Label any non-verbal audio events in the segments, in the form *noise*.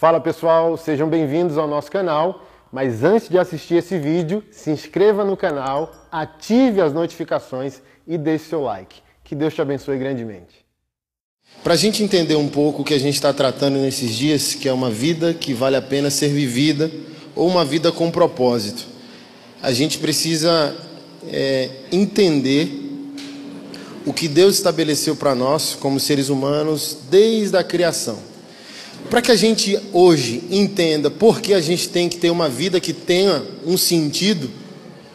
Fala pessoal, sejam bem-vindos ao nosso canal. Mas antes de assistir esse vídeo, se inscreva no canal, ative as notificações e deixe seu like. Que Deus te abençoe grandemente. Para a gente entender um pouco o que a gente está tratando nesses dias, que é uma vida que vale a pena ser vivida ou uma vida com propósito, a gente precisa é, entender o que Deus estabeleceu para nós como seres humanos desde a criação. Para que a gente hoje entenda por que a gente tem que ter uma vida que tenha um sentido,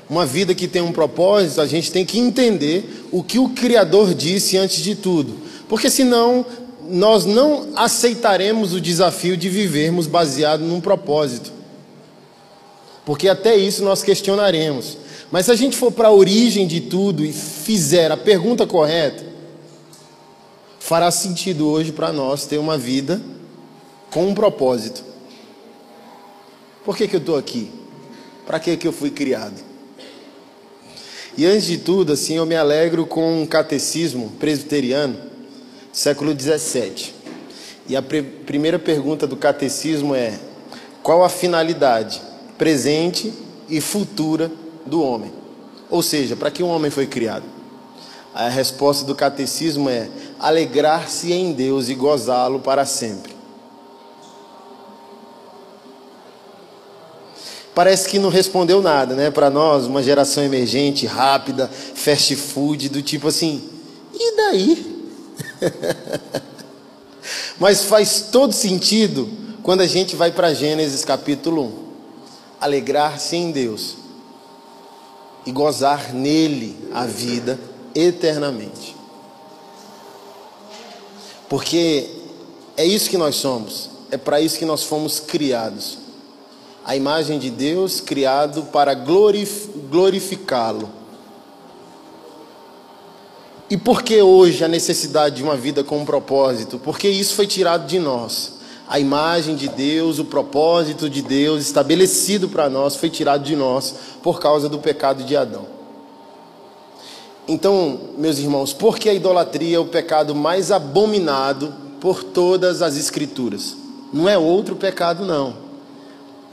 uma vida que tenha um propósito, a gente tem que entender o que o Criador disse antes de tudo. Porque senão nós não aceitaremos o desafio de vivermos baseado num propósito. Porque até isso nós questionaremos. Mas se a gente for para a origem de tudo e fizer a pergunta correta, fará sentido hoje para nós ter uma vida com um propósito. Por que, que eu estou aqui? Para que, que eu fui criado? E antes de tudo, assim, eu me alegro com um catecismo presbiteriano, século 17. E a primeira pergunta do catecismo é: qual a finalidade presente e futura do homem. Ou seja, para que um homem foi criado? A resposta do catecismo é alegrar-se em Deus e gozá-lo para sempre. Parece que não respondeu nada, né? Para nós, uma geração emergente, rápida, fast food, do tipo assim, e daí? *laughs* Mas faz todo sentido quando a gente vai para Gênesis capítulo 1. Alegrar-se em Deus e gozar nele a vida eternamente. Porque é isso que nós somos, é para isso que nós fomos criados. A imagem de Deus criado para glorificá-lo. E por que hoje a necessidade de uma vida com um propósito? Porque isso foi tirado de nós a imagem de Deus, o propósito de Deus estabelecido para nós foi tirado de nós por causa do pecado de Adão. Então, meus irmãos, por que a idolatria é o pecado mais abominado por todas as Escrituras? Não é outro pecado, não.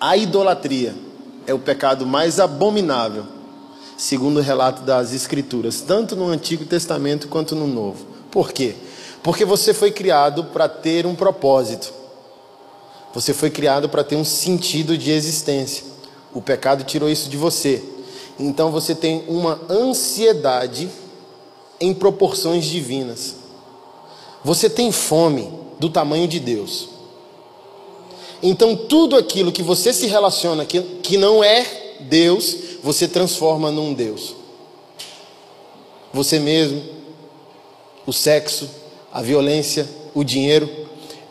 A idolatria é o pecado mais abominável, segundo o relato das Escrituras, tanto no Antigo Testamento quanto no Novo. Por quê? Porque você foi criado para ter um propósito. Você foi criado para ter um sentido de existência. O pecado tirou isso de você. Então você tem uma ansiedade em proporções divinas. Você tem fome do tamanho de Deus. Então tudo aquilo que você se relaciona que, que não é Deus, você transforma num Deus. Você mesmo, o sexo, a violência, o dinheiro,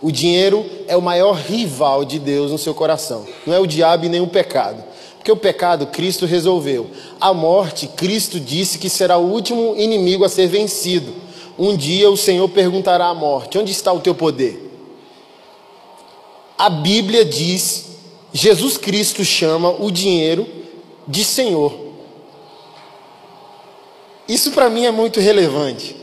o dinheiro é o maior rival de Deus no seu coração. Não é o diabo e nem o pecado. Porque o pecado Cristo resolveu. A morte, Cristo disse que será o último inimigo a ser vencido. Um dia o Senhor perguntará à morte: Onde está o teu poder? A Bíblia diz, Jesus Cristo chama o dinheiro de Senhor. Isso para mim é muito relevante.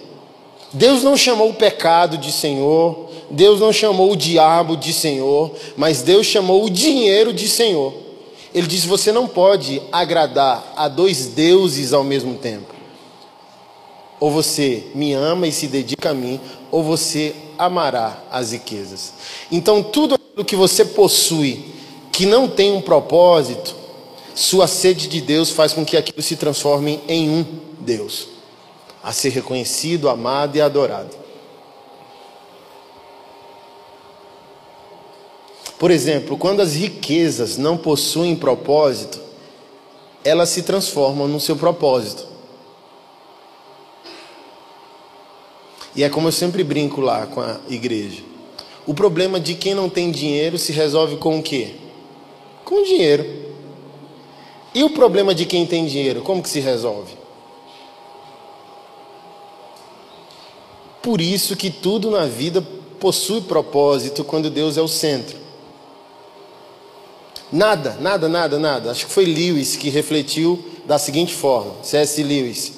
Deus não chamou o pecado de Senhor, Deus não chamou o diabo de Senhor, mas Deus chamou o dinheiro de Senhor. Ele disse: você não pode agradar a dois deuses ao mesmo tempo. Ou você me ama e se dedica a mim, ou você amará as riquezas. Então, tudo aquilo que você possui que não tem um propósito, sua sede de Deus faz com que aquilo se transforme em um Deus, a ser reconhecido, amado e adorado. Por exemplo, quando as riquezas não possuem propósito, elas se transformam no seu propósito. E é como eu sempre brinco lá com a igreja. O problema de quem não tem dinheiro se resolve com o quê? Com dinheiro. E o problema de quem tem dinheiro, como que se resolve? Por isso que tudo na vida possui propósito quando Deus é o centro. Nada, nada, nada, nada. Acho que foi Lewis que refletiu da seguinte forma: C.S. Lewis.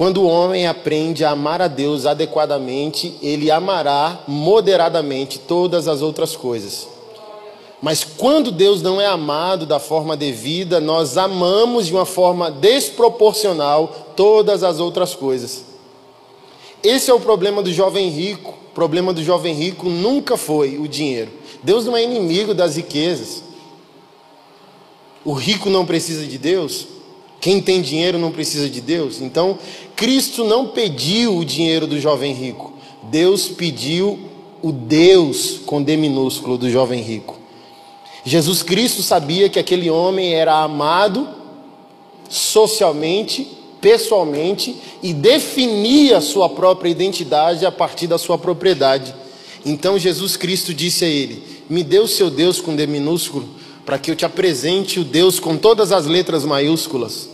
Quando o homem aprende a amar a Deus adequadamente, ele amará moderadamente todas as outras coisas. Mas quando Deus não é amado da forma devida, nós amamos de uma forma desproporcional todas as outras coisas. Esse é o problema do jovem rico. O problema do jovem rico nunca foi o dinheiro. Deus não é inimigo das riquezas. O rico não precisa de Deus. Quem tem dinheiro não precisa de Deus. Então, Cristo não pediu o dinheiro do jovem rico. Deus pediu o Deus com D minúsculo do jovem rico. Jesus Cristo sabia que aquele homem era amado socialmente, pessoalmente e definia sua própria identidade a partir da sua propriedade. Então Jesus Cristo disse a ele: Me dê o seu Deus com D minúsculo, para que eu te apresente o Deus com todas as letras maiúsculas.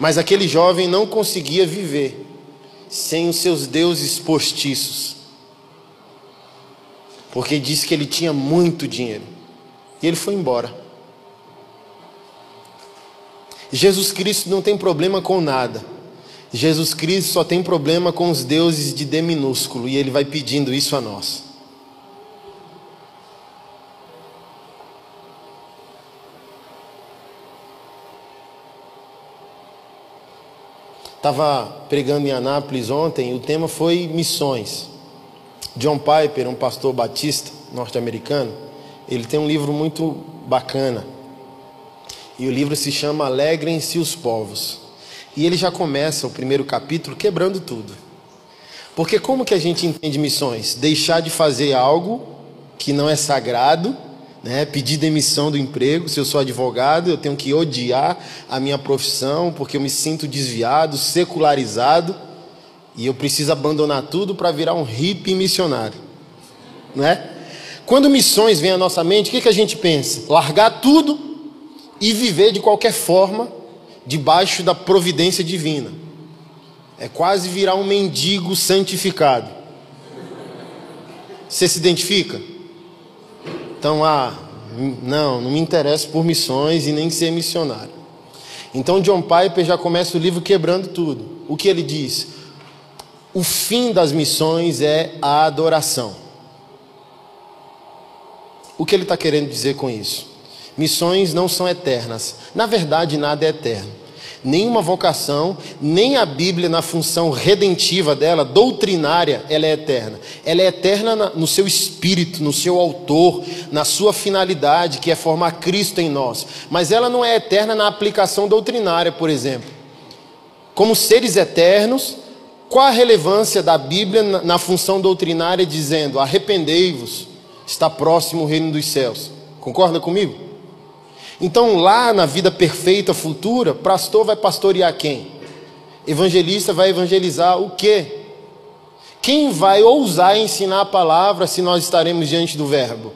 Mas aquele jovem não conseguia viver sem os seus deuses postiços porque disse que ele tinha muito dinheiro. E ele foi embora. Jesus Cristo não tem problema com nada. Jesus Cristo só tem problema com os deuses de D minúsculo e ele vai pedindo isso a nós. Estava pregando em Anápolis ontem o tema foi missões. John Piper, um pastor batista norte-americano, ele tem um livro muito bacana. E o livro se chama Alegrem-se os povos. E ele já começa o primeiro capítulo quebrando tudo. Porque como que a gente entende missões? Deixar de fazer algo que não é sagrado, né? pedir demissão do emprego. Se eu sou advogado, eu tenho que odiar a minha profissão porque eu me sinto desviado, secularizado e eu preciso abandonar tudo para virar um hippie missionário. Não é? Quando missões vêm à nossa mente, o que, que a gente pensa? Largar tudo e viver de qualquer forma debaixo da providência divina. É quase virar um mendigo santificado. Você se identifica? Então, ah, não, não me interesso por missões e nem ser missionário. Então, John Piper já começa o livro quebrando tudo. O que ele diz? o fim das missões é a adoração. O que ele está querendo dizer com isso? Missões não são eternas. Na verdade, nada é eterno. Nenhuma vocação, nem a Bíblia, na função redentiva dela, doutrinária, ela é eterna. Ela é eterna no seu espírito, no seu autor, na sua finalidade, que é formar Cristo em nós. Mas ela não é eterna na aplicação doutrinária, por exemplo. Como seres eternos, qual a relevância da Bíblia na função doutrinária dizendo: arrependei-vos, está próximo o reino dos céus? Concorda comigo? Então, lá na vida perfeita futura, pastor vai pastorear quem? Evangelista vai evangelizar o quê? Quem vai ousar ensinar a palavra se nós estaremos diante do Verbo?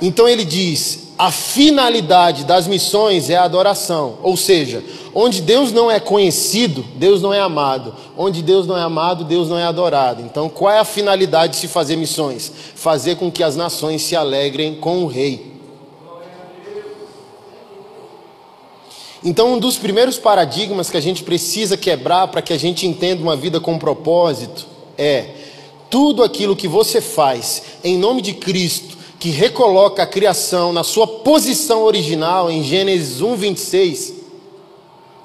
Então ele diz: a finalidade das missões é a adoração, ou seja, Onde Deus não é conhecido, Deus não é amado. Onde Deus não é amado, Deus não é adorado. Então, qual é a finalidade de se fazer missões? Fazer com que as nações se alegrem com o rei. Então, um dos primeiros paradigmas que a gente precisa quebrar para que a gente entenda uma vida com propósito é tudo aquilo que você faz em nome de Cristo, que recoloca a criação na sua posição original em Gênesis 1, 26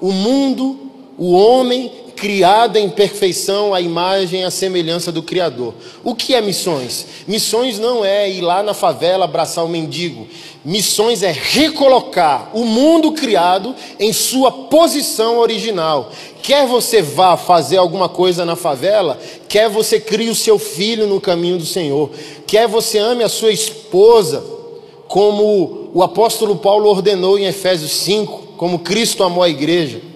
o mundo, o homem criado em perfeição à imagem e à semelhança do Criador. O que é missões? Missões não é ir lá na favela abraçar o mendigo. Missões é recolocar o mundo criado em sua posição original. Quer você vá fazer alguma coisa na favela, quer você crie o seu filho no caminho do Senhor, quer você ame a sua esposa, como o apóstolo Paulo ordenou em Efésios 5, como Cristo amou a igreja.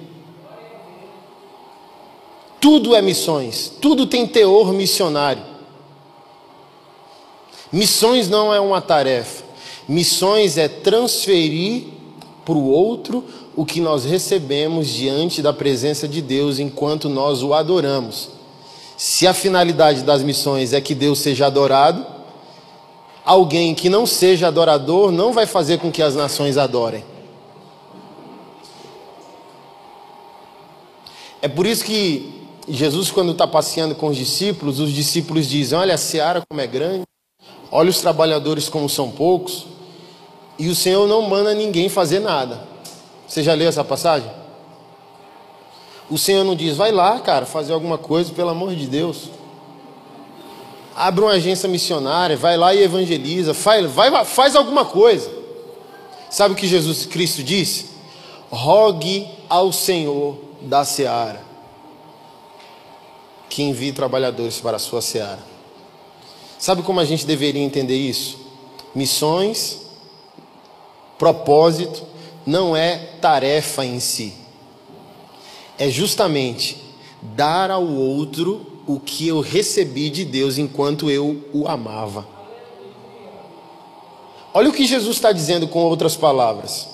Tudo é missões, tudo tem teor missionário. Missões não é uma tarefa, missões é transferir para o outro o que nós recebemos diante da presença de Deus enquanto nós o adoramos. Se a finalidade das missões é que Deus seja adorado, alguém que não seja adorador não vai fazer com que as nações adorem. É por isso que Jesus, quando está passeando com os discípulos, os discípulos dizem: Olha a seara como é grande, olha os trabalhadores como são poucos, e o Senhor não manda ninguém fazer nada. Você já leu essa passagem? O Senhor não diz: Vai lá, cara, fazer alguma coisa, pelo amor de Deus. Abre uma agência missionária, vai lá e evangeliza, faz, vai, faz alguma coisa. Sabe o que Jesus Cristo disse? Rogue ao Senhor da seara que envie trabalhadores para a sua seara. Sabe como a gente deveria entender isso? Missões, propósito, não é tarefa em si. É justamente dar ao outro o que eu recebi de Deus enquanto eu o amava. Olha o que Jesus está dizendo com outras palavras.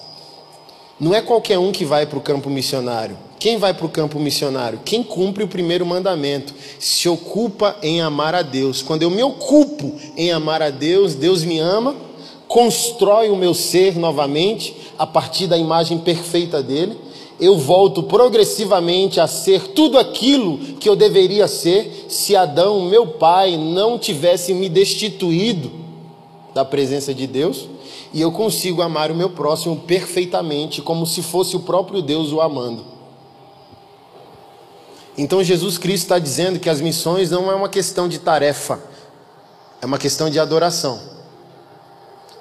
Não é qualquer um que vai para o campo missionário. Quem vai para o campo missionário? Quem cumpre o primeiro mandamento, se ocupa em amar a Deus. Quando eu me ocupo em amar a Deus, Deus me ama, constrói o meu ser novamente a partir da imagem perfeita dele. Eu volto progressivamente a ser tudo aquilo que eu deveria ser se Adão, meu pai, não tivesse me destituído da presença de Deus e eu consigo amar o meu próximo perfeitamente, como se fosse o próprio Deus o amando. Então Jesus Cristo está dizendo que as missões não é uma questão de tarefa, é uma questão de adoração.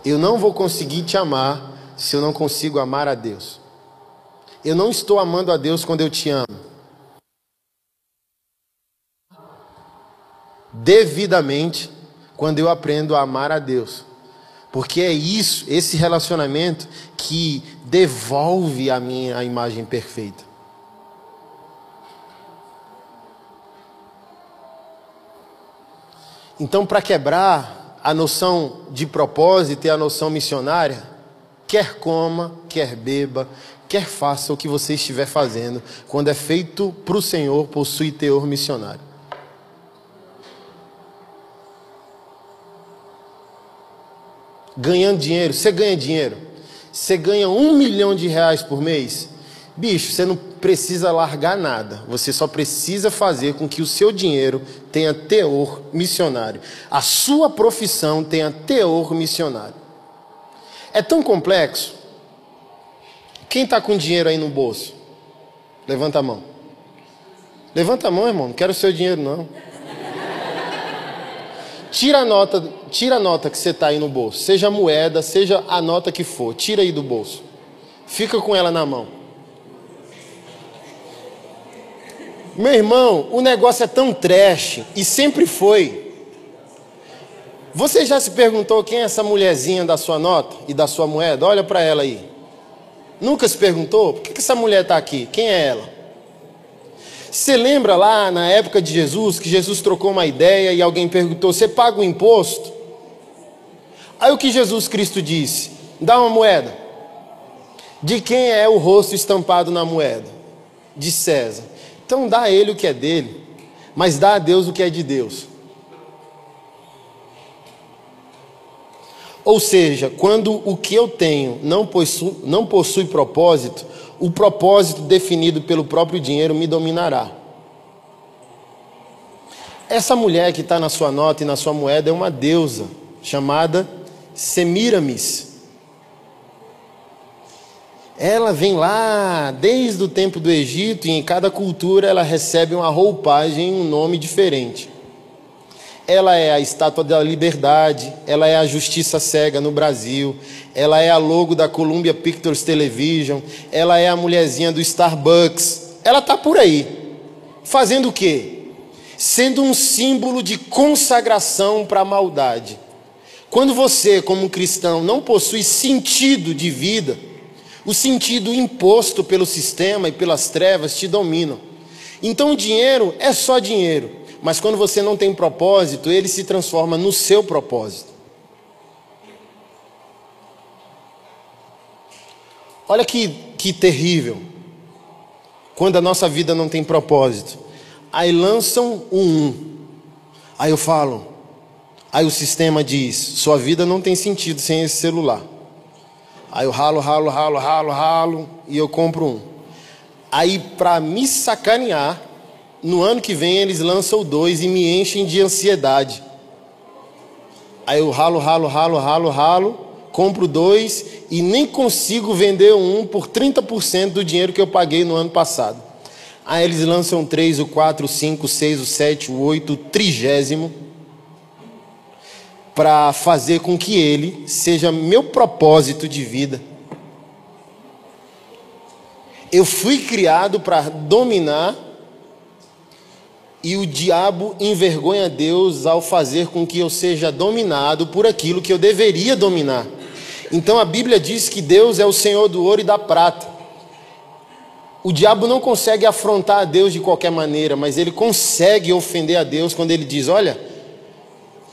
Eu não vou conseguir te amar se eu não consigo amar a Deus. Eu não estou amando a Deus quando eu te amo. Devidamente, quando eu aprendo a amar a Deus. Porque é isso, esse relacionamento que devolve a minha a imagem perfeita. Então, para quebrar a noção de propósito e a noção missionária, quer coma, quer beba, quer faça o que você estiver fazendo, quando é feito para o Senhor, possui teor missionário. Ganhando dinheiro, você ganha dinheiro, você ganha um milhão de reais por mês, bicho, você não precisa largar nada, você só precisa fazer com que o seu dinheiro tenha teor missionário, a sua profissão tenha teor missionário. É tão complexo. Quem está com dinheiro aí no bolso? Levanta a mão. Levanta a mão, irmão. Não quero o seu dinheiro, não. Tira a nota, tira a nota que você está aí no bolso, seja moeda, seja a nota que for, tira aí do bolso. Fica com ela na mão. Meu irmão, o negócio é tão trash e sempre foi. Você já se perguntou quem é essa mulherzinha da sua nota e da sua moeda? Olha para ela aí. Nunca se perguntou? Por que, que essa mulher está aqui? Quem é ela? Você lembra lá na época de Jesus que Jesus trocou uma ideia e alguém perguntou: Você paga o imposto? Aí o que Jesus Cristo disse? Dá uma moeda. De quem é o rosto estampado na moeda? De César. Então dá a ele o que é dele, mas dá a Deus o que é de Deus. Ou seja, quando o que eu tenho não possui, não possui propósito, o propósito definido pelo próprio dinheiro me dominará. Essa mulher que está na sua nota e na sua moeda é uma deusa chamada Semiramis. Ela vem lá desde o tempo do Egito e em cada cultura ela recebe uma roupagem, um nome diferente ela é a estátua da liberdade, ela é a justiça cega no Brasil, ela é a logo da Columbia Pictures Television, ela é a mulherzinha do Starbucks. Ela está por aí. Fazendo o quê? Sendo um símbolo de consagração para a maldade. Quando você, como cristão, não possui sentido de vida, o sentido imposto pelo sistema e pelas trevas te dominam. Então o dinheiro é só dinheiro. Mas quando você não tem propósito, ele se transforma no seu propósito. Olha que, que terrível. Quando a nossa vida não tem propósito. Aí lançam um um. Aí eu falo. Aí o sistema diz: sua vida não tem sentido sem esse celular. Aí eu ralo, ralo, ralo, ralo, ralo e eu compro um. Aí para me sacanear, no ano que vem eles lançam dois e me enchem de ansiedade. Aí eu ralo, ralo, ralo, ralo, ralo, compro dois e nem consigo vender um por 30% do dinheiro que eu paguei no ano passado. Aí eles lançam três, o quatro, o cinco, o seis, o sete, o oito, o trigésimo, para fazer com que ele seja meu propósito de vida. Eu fui criado para dominar e o diabo envergonha Deus ao fazer com que eu seja dominado por aquilo que eu deveria dominar. Então a Bíblia diz que Deus é o Senhor do ouro e da prata. O diabo não consegue afrontar a Deus de qualquer maneira, mas ele consegue ofender a Deus quando ele diz: Olha,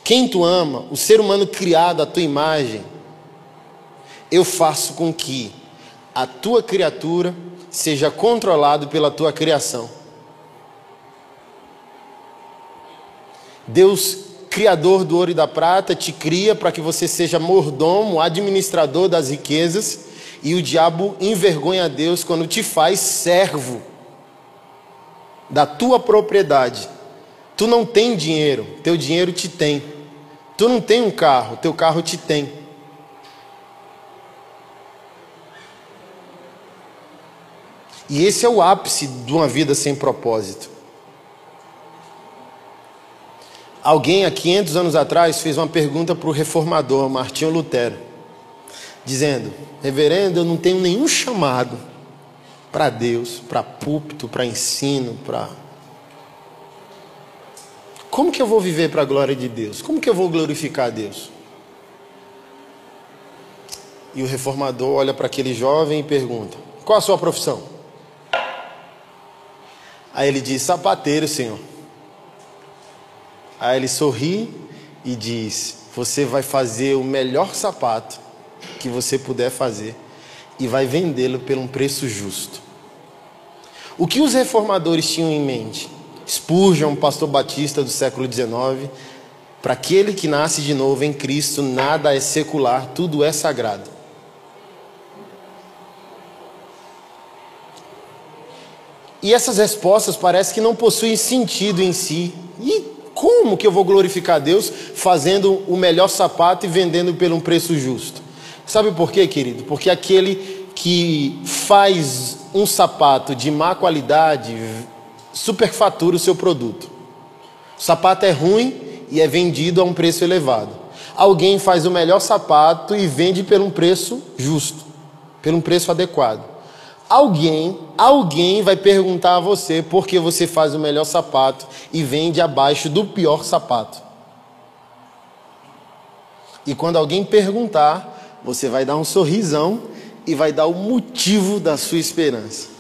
quem tu ama, o ser humano criado à tua imagem, eu faço com que a tua criatura seja controlado pela tua criação. Deus, Criador do ouro e da prata, te cria para que você seja mordomo, administrador das riquezas, e o diabo envergonha Deus quando te faz servo da tua propriedade. Tu não tem dinheiro, teu dinheiro te tem. Tu não tem um carro, teu carro te tem. E esse é o ápice de uma vida sem propósito. Alguém há 500 anos atrás fez uma pergunta para o reformador Martinho Lutero, dizendo: Reverendo, eu não tenho nenhum chamado para Deus, para púlpito, para ensino, para. Como que eu vou viver para a glória de Deus? Como que eu vou glorificar a Deus? E o reformador olha para aquele jovem e pergunta: Qual a sua profissão? Aí ele diz: Sapateiro, senhor. Aí ele sorri e diz: Você vai fazer o melhor sapato que você puder fazer e vai vendê-lo por um preço justo. O que os reformadores tinham em mente? Spurgeon, pastor batista do século XIX, para aquele que nasce de novo em Cristo, nada é secular, tudo é sagrado. E essas respostas parecem que não possuem sentido em si. E como que eu vou glorificar Deus fazendo o melhor sapato e vendendo pelo um preço justo? Sabe por quê, querido? Porque aquele que faz um sapato de má qualidade superfatura o seu produto. O sapato é ruim e é vendido a um preço elevado. Alguém faz o melhor sapato e vende por um preço justo, por um preço adequado. Alguém, alguém vai perguntar a você por que você faz o melhor sapato e vende abaixo do pior sapato. E quando alguém perguntar, você vai dar um sorrisão e vai dar o motivo da sua esperança.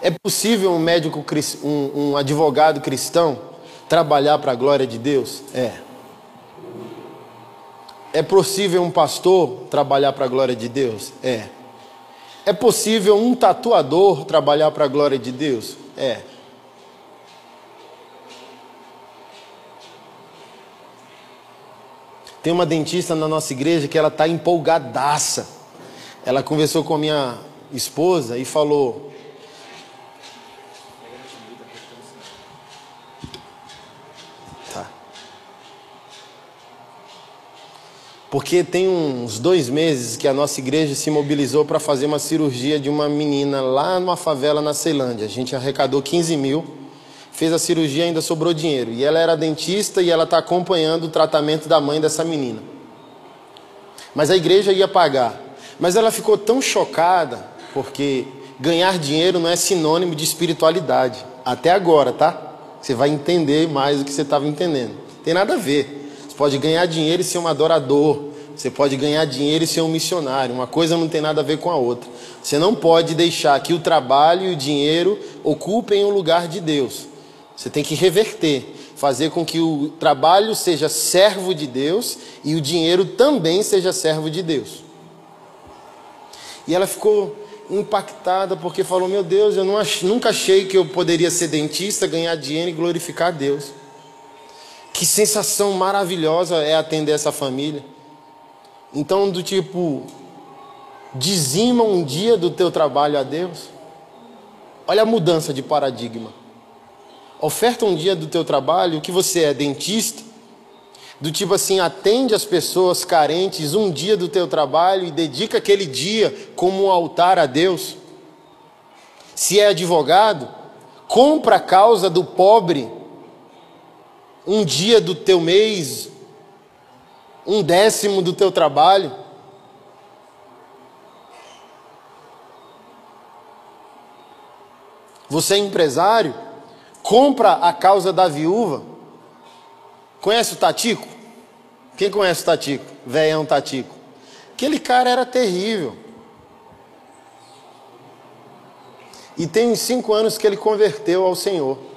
É possível um médico, um, um advogado cristão trabalhar para a glória de Deus? É. É possível um pastor trabalhar para a glória de Deus? É. É possível um tatuador trabalhar para a glória de Deus? É. Tem uma dentista na nossa igreja que ela está empolgadaça. Ela conversou com a minha esposa e falou: Porque tem uns dois meses que a nossa igreja se mobilizou para fazer uma cirurgia de uma menina lá numa favela na Ceilândia. A gente arrecadou 15 mil, fez a cirurgia ainda sobrou dinheiro. E ela era dentista e ela está acompanhando o tratamento da mãe dessa menina. Mas a igreja ia pagar. Mas ela ficou tão chocada, porque ganhar dinheiro não é sinônimo de espiritualidade. Até agora, tá? Você vai entender mais do que você estava entendendo. Tem nada a ver pode ganhar dinheiro e ser um adorador. Você pode ganhar dinheiro e ser um missionário. Uma coisa não tem nada a ver com a outra. Você não pode deixar que o trabalho e o dinheiro ocupem o lugar de Deus. Você tem que reverter, fazer com que o trabalho seja servo de Deus e o dinheiro também seja servo de Deus. E ela ficou impactada porque falou: Meu Deus, eu ach, nunca achei que eu poderia ser dentista, ganhar dinheiro e glorificar a Deus. Que sensação maravilhosa é atender essa família. Então, do tipo, dizima um dia do teu trabalho a Deus? Olha a mudança de paradigma. Oferta um dia do teu trabalho, que você é dentista, do tipo assim, atende as pessoas carentes um dia do teu trabalho e dedica aquele dia como um altar a Deus. Se é advogado, compra a causa do pobre um dia do teu mês, um décimo do teu trabalho. Você é empresário, compra a causa da viúva. Conhece o Tatico? Quem conhece o Tatico? Veião Tatico. Aquele cara era terrível. E tem cinco anos que ele converteu ao Senhor.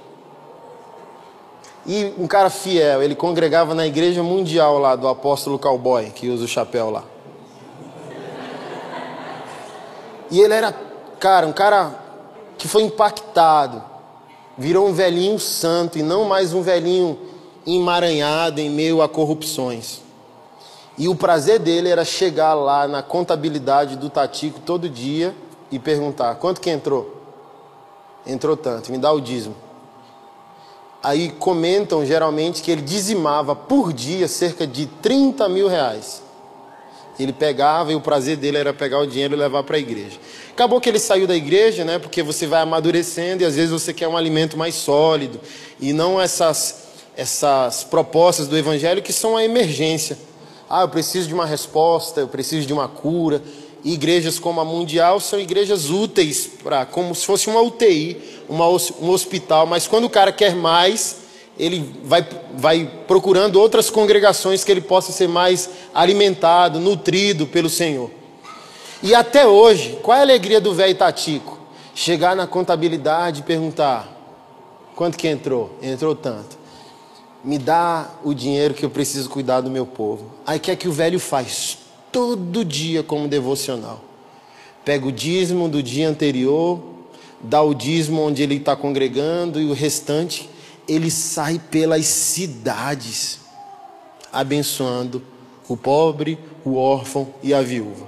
E um cara fiel, ele congregava na igreja mundial lá do apóstolo cowboy, que usa o chapéu lá. E ele era, cara, um cara que foi impactado, virou um velhinho santo e não mais um velhinho emaranhado em meio a corrupções. E o prazer dele era chegar lá na contabilidade do Tatico todo dia e perguntar: quanto que entrou? Entrou tanto, me dá o dízimo. Aí comentam geralmente que ele dizimava por dia cerca de 30 mil reais. Ele pegava e o prazer dele era pegar o dinheiro e levar para a igreja. Acabou que ele saiu da igreja, né? Porque você vai amadurecendo e às vezes você quer um alimento mais sólido e não essas essas propostas do evangelho que são a emergência. Ah, eu preciso de uma resposta, eu preciso de uma cura. E igrejas como a Mundial são igrejas úteis para como se fosse uma UTI, uma, um hospital, mas quando o cara quer mais, ele vai, vai procurando outras congregações que ele possa ser mais alimentado, nutrido pelo Senhor. E até hoje, qual é a alegria do velho Tatico? Chegar na contabilidade e perguntar: quanto que entrou? Entrou tanto. Me dá o dinheiro que eu preciso cuidar do meu povo. Aí que é que o velho faz? Todo dia como devocional. Pega o dízimo do dia anterior, dá o dízimo onde ele está congregando e o restante ele sai pelas cidades, abençoando o pobre, o órfão e a viúva.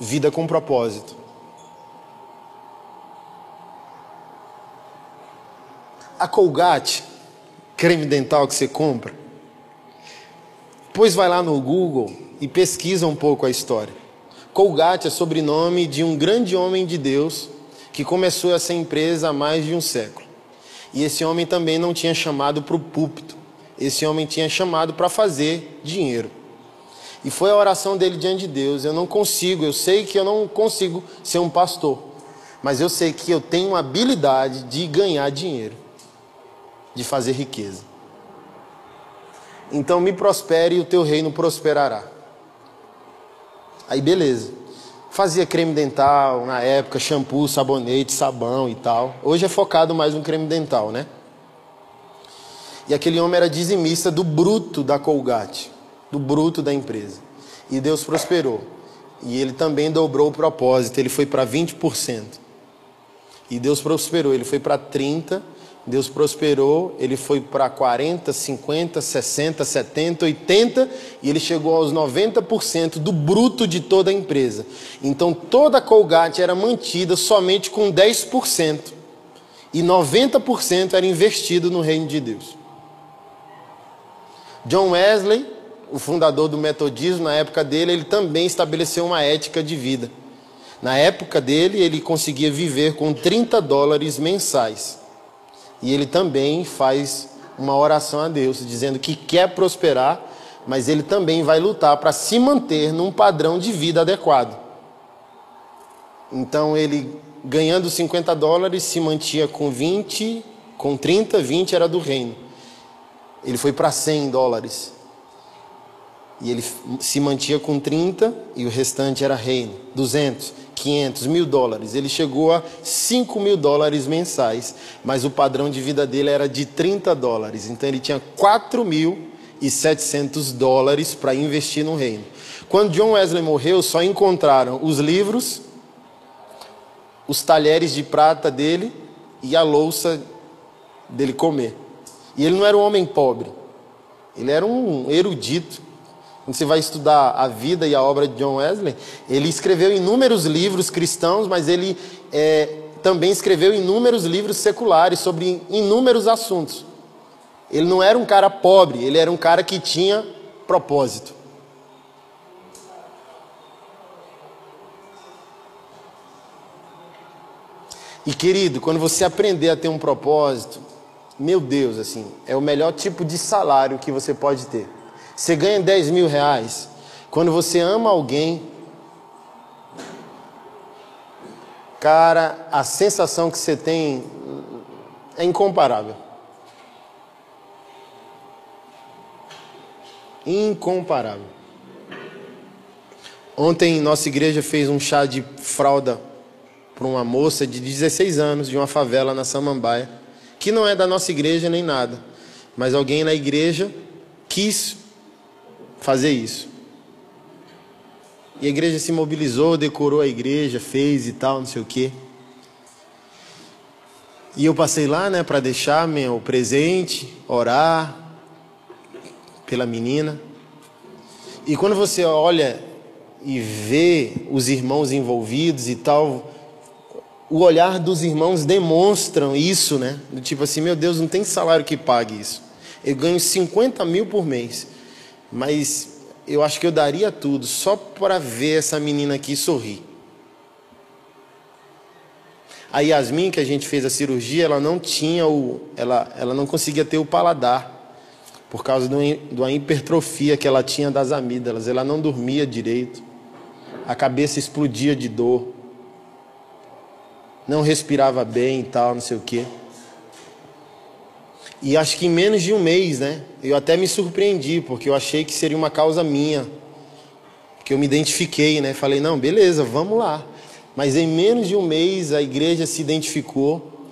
Vida com propósito. A Colgate, creme dental que você compra, depois vai lá no Google e pesquisa um pouco a história. Colgate é sobrenome de um grande homem de Deus que começou essa empresa há mais de um século. E esse homem também não tinha chamado para o púlpito. Esse homem tinha chamado para fazer dinheiro. E foi a oração dele diante de Deus. Eu não consigo, eu sei que eu não consigo ser um pastor. Mas eu sei que eu tenho habilidade de ganhar dinheiro, de fazer riqueza. Então me prospere e o teu reino prosperará. Aí beleza. Fazia creme dental na época, shampoo, sabonete, sabão e tal. Hoje é focado mais no creme dental, né? E aquele homem era dizimista do bruto da Colgate, do bruto da empresa. E Deus prosperou. E ele também dobrou o propósito, ele foi para 20%. E Deus prosperou, ele foi para 30%, Deus prosperou, ele foi para 40, 50, 60, 70, 80 e ele chegou aos 90% do bruto de toda a empresa. Então toda a Colgate era mantida somente com 10% e 90% era investido no reino de Deus. John Wesley, o fundador do metodismo, na época dele, ele também estabeleceu uma ética de vida. Na época dele, ele conseguia viver com 30 dólares mensais. E ele também faz uma oração a Deus, dizendo que quer prosperar, mas ele também vai lutar para se manter num padrão de vida adequado. Então ele, ganhando 50 dólares, se mantinha com 20, com 30, 20 era do reino. Ele foi para 100 dólares. E ele se mantinha com 30 e o restante era reino, 200. 500, mil dólares. Ele chegou a 5 mil dólares mensais, mas o padrão de vida dele era de 30 dólares. Então ele tinha 4.700 dólares para investir no reino. Quando John Wesley morreu, só encontraram os livros, os talheres de prata dele e a louça dele comer. E ele não era um homem pobre, ele era um erudito Quando você vai estudar a vida e a obra de John Wesley, ele escreveu inúmeros livros cristãos, mas ele é, também escreveu inúmeros livros seculares sobre inúmeros assuntos. Ele não era um cara pobre, ele era um cara que tinha propósito. E querido, quando você aprender a ter um propósito, meu Deus, assim, é o melhor tipo de salário que você pode ter. Você ganha 10 mil reais. Quando você ama alguém, cara, a sensação que você tem é incomparável. Incomparável. Ontem nossa igreja fez um chá de fralda para uma moça de 16 anos de uma favela na Samambaia, que não é da nossa igreja nem nada, mas alguém na igreja quis fazer isso. E a igreja se mobilizou, decorou a igreja, fez e tal, não sei o quê. E eu passei lá, né, para deixar meu presente, orar pela menina. E quando você olha e vê os irmãos envolvidos e tal, o olhar dos irmãos demonstram isso, né? Tipo assim, meu Deus, não tem salário que pague isso. Eu ganho 50 mil por mês mas eu acho que eu daria tudo só para ver essa menina aqui sorrir. A Yasmin, que a gente fez a cirurgia, ela não tinha o. Ela, ela não conseguia ter o paladar. Por causa de uma hipertrofia que ela tinha das amígdalas. Ela não dormia direito. A cabeça explodia de dor. Não respirava bem e tal, não sei o quê. E acho que em menos de um mês, né? Eu até me surpreendi, porque eu achei que seria uma causa minha. Que eu me identifiquei, né? Falei, não, beleza, vamos lá. Mas em menos de um mês a igreja se identificou.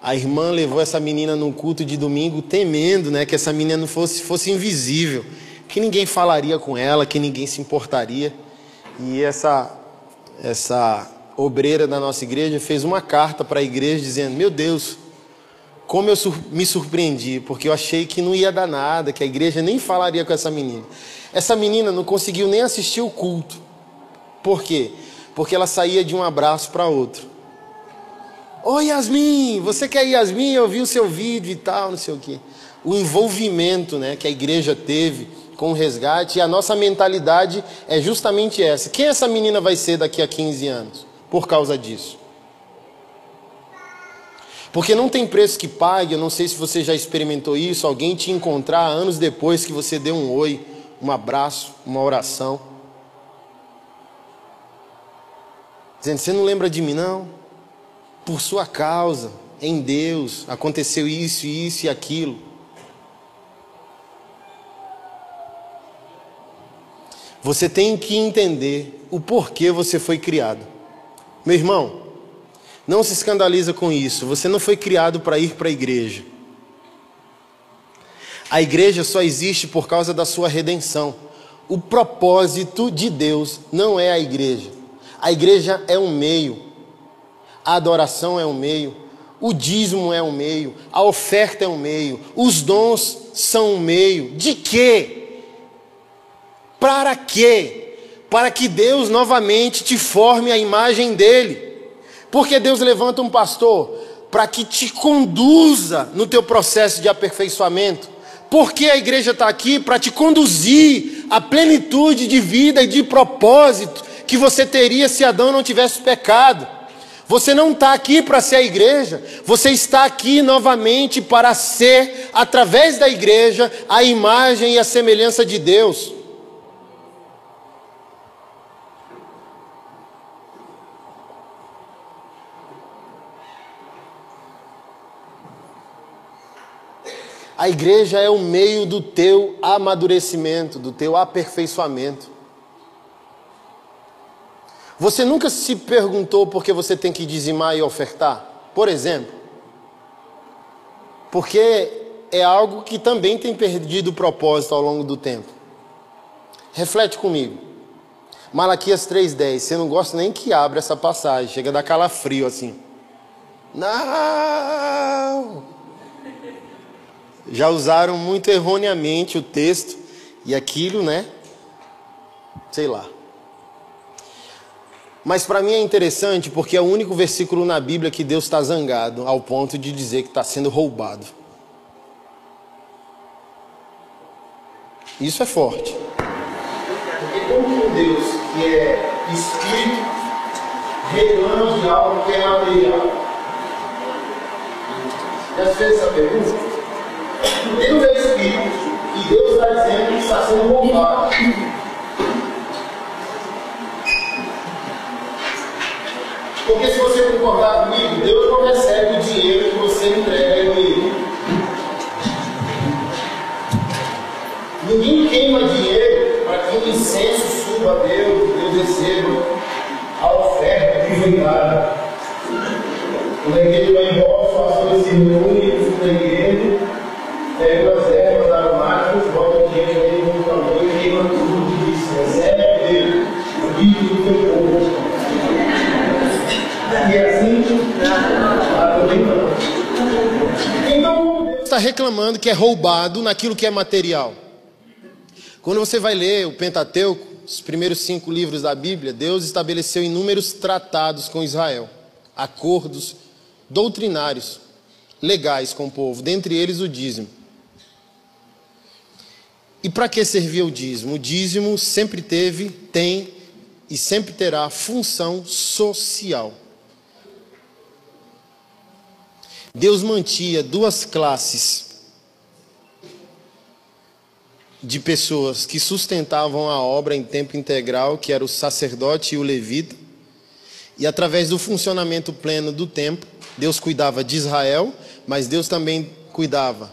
A irmã levou essa menina no culto de domingo, temendo, né? Que essa menina não fosse, fosse invisível. Que ninguém falaria com ela, que ninguém se importaria. E essa, essa obreira da nossa igreja fez uma carta para a igreja dizendo: Meu Deus, como eu me surpreendi, porque eu achei que não ia dar nada, que a igreja nem falaria com essa menina. Essa menina não conseguiu nem assistir o culto. Por quê? Porque ela saía de um abraço para outro. Oi, Yasmin, você quer Yasmin? Eu vi o seu vídeo e tal, não sei o quê. O envolvimento né, que a igreja teve com o resgate e a nossa mentalidade é justamente essa. Quem essa menina vai ser daqui a 15 anos? Por causa disso. Porque não tem preço que pague, eu não sei se você já experimentou isso, alguém te encontrar anos depois que você deu um oi, um abraço, uma oração. Dizendo, você não lembra de mim não? Por sua causa, em Deus, aconteceu isso, isso e aquilo. Você tem que entender o porquê você foi criado. Meu irmão, não se escandaliza com isso. Você não foi criado para ir para a igreja. A igreja só existe por causa da sua redenção. O propósito de Deus não é a igreja. A igreja é um meio. A adoração é um meio. O dízimo é um meio. A oferta é um meio. Os dons são um meio. De quê? Para quê? Para que Deus novamente te forme a imagem dele. Porque Deus levanta um pastor para que te conduza no teu processo de aperfeiçoamento. Porque a igreja está aqui para te conduzir à plenitude de vida e de propósito que você teria se Adão não tivesse pecado. Você não está aqui para ser a igreja, você está aqui novamente para ser, através da igreja, a imagem e a semelhança de Deus. A igreja é o meio do teu amadurecimento, do teu aperfeiçoamento. Você nunca se perguntou por que você tem que dizimar e ofertar? Por exemplo, porque é algo que também tem perdido o propósito ao longo do tempo. Reflete comigo. Malaquias 3,10. Você não gosta nem que abra essa passagem, chega a dar calafrio assim. Não! Já usaram muito erroneamente o texto e aquilo, né, sei lá. Mas para mim é interessante porque é o único versículo na Bíblia que Deus está zangado ao ponto de dizer que está sendo roubado. Isso é forte. Porque como Deus que é espírito reclama de algo que é material. Já fez essa pergunta? Deus é espírito e Deus está dizendo que está sendo roubado. Porque se você concordar comigo, Deus não recebe o dinheiro que você entrega a ele. Ninguém queima dinheiro para que o incenso suba a Deus, Deus receba a oferta privilegiada. Quando a igreja vai reclamando que é roubado naquilo que é material. Quando você vai ler o Pentateuco, os primeiros cinco livros da Bíblia, Deus estabeleceu inúmeros tratados com Israel, acordos doutrinários, legais com o povo, dentre eles o dízimo. E para que servia o dízimo? O dízimo sempre teve, tem e sempre terá função social. Deus mantinha duas classes de pessoas que sustentavam a obra em tempo integral, que era o sacerdote e o levita. E através do funcionamento pleno do templo, Deus cuidava de Israel, mas Deus também cuidava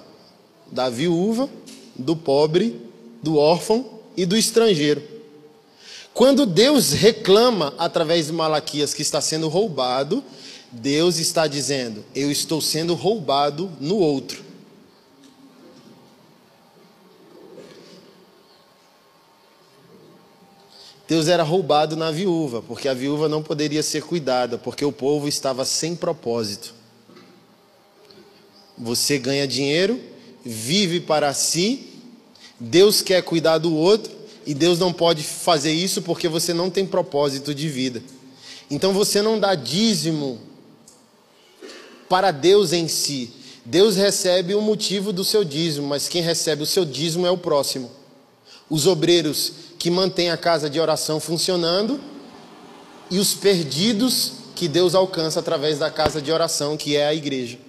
da viúva, do pobre, do órfão e do estrangeiro. Quando Deus reclama através de Malaquias que está sendo roubado, Deus está dizendo: Eu estou sendo roubado no outro. Deus era roubado na viúva, porque a viúva não poderia ser cuidada, porque o povo estava sem propósito. Você ganha dinheiro, vive para si, Deus quer cuidar do outro, e Deus não pode fazer isso porque você não tem propósito de vida. Então você não dá dízimo para Deus em si. Deus recebe o motivo do seu dízimo, mas quem recebe o seu dízimo é o próximo. Os obreiros que mantêm a casa de oração funcionando e os perdidos que Deus alcança através da casa de oração, que é a igreja.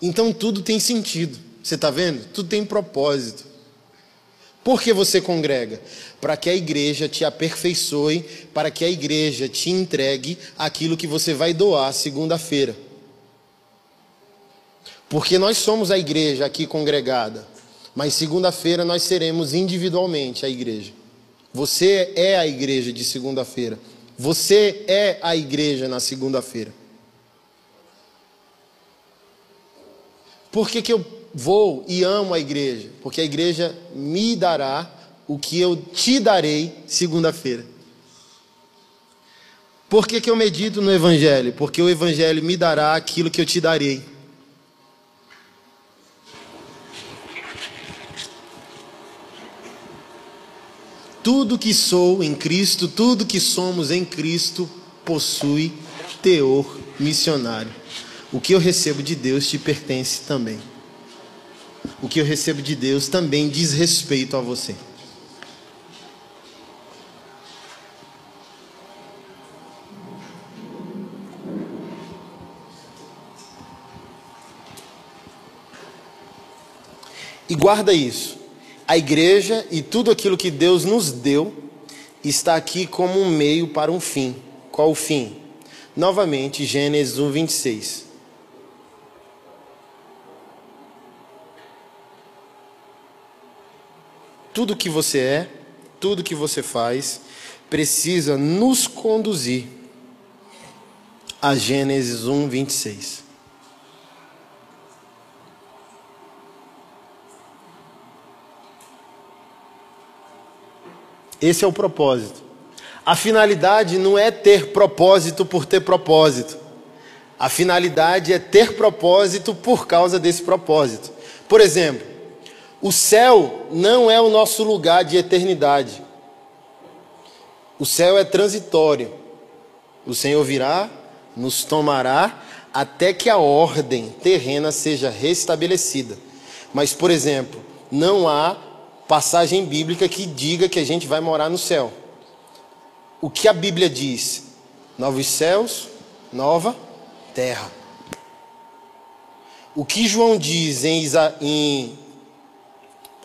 Então tudo tem sentido. Você está vendo? Tudo tem propósito. Por que você congrega? Para que a igreja te aperfeiçoe, para que a igreja te entregue aquilo que você vai doar segunda-feira. Porque nós somos a igreja aqui congregada, mas segunda-feira nós seremos individualmente a igreja. Você é a igreja de segunda-feira. Você é a igreja na segunda-feira. Por que, que eu vou e amo a igreja? Porque a igreja me dará o que eu te darei segunda-feira. Por que, que eu medito no Evangelho? Porque o Evangelho me dará aquilo que eu te darei. Tudo que sou em Cristo, tudo que somos em Cristo, possui teor missionário. O que eu recebo de Deus te pertence também. O que eu recebo de Deus também diz respeito a você. E guarda isso. A igreja e tudo aquilo que Deus nos deu está aqui como um meio para um fim. Qual o fim? Novamente, Gênesis 1, 26. Tudo que você é, tudo que você faz, precisa nos conduzir a Gênesis 1, 26. Esse é o propósito. A finalidade não é ter propósito por ter propósito. A finalidade é ter propósito por causa desse propósito. Por exemplo, O céu não é o nosso lugar de eternidade. O céu é transitório. O Senhor virá, nos tomará até que a ordem terrena seja restabelecida. Mas, por exemplo, não há passagem bíblica que diga que a gente vai morar no céu. O que a Bíblia diz? Novos céus, nova terra. O que João diz em,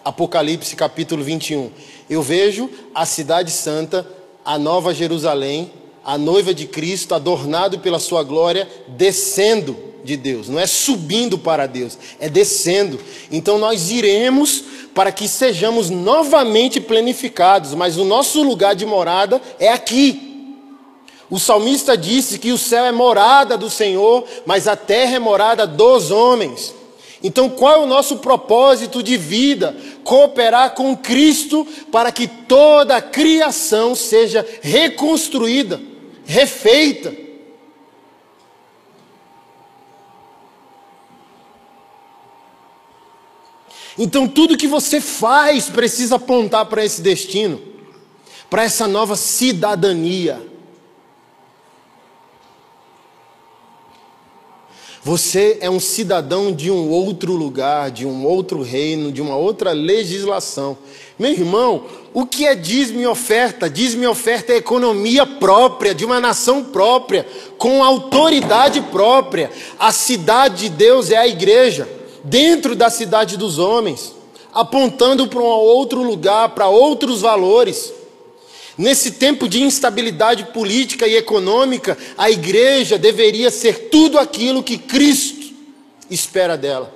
Apocalipse capítulo 21? Eu vejo a cidade santa, a nova Jerusalém, a noiva de Cristo, adornado pela sua glória, descendo de Deus. Não é subindo para Deus, é descendo. Então nós iremos para que sejamos novamente planificados, mas o nosso lugar de morada é aqui. O salmista disse que o céu é morada do Senhor, mas a terra é morada dos homens. Então, qual é o nosso propósito de vida? Cooperar com Cristo para que toda a criação seja reconstruída, refeita. Então, tudo que você faz precisa apontar para esse destino, para essa nova cidadania. Você é um cidadão de um outro lugar, de um outro reino, de uma outra legislação. Meu irmão, o que é dízimo e oferta? Dízimo e oferta é economia própria, de uma nação própria, com autoridade própria. A cidade de Deus é a igreja, dentro da cidade dos homens, apontando para um outro lugar, para outros valores. Nesse tempo de instabilidade política e econômica, a igreja deveria ser tudo aquilo que Cristo espera dela.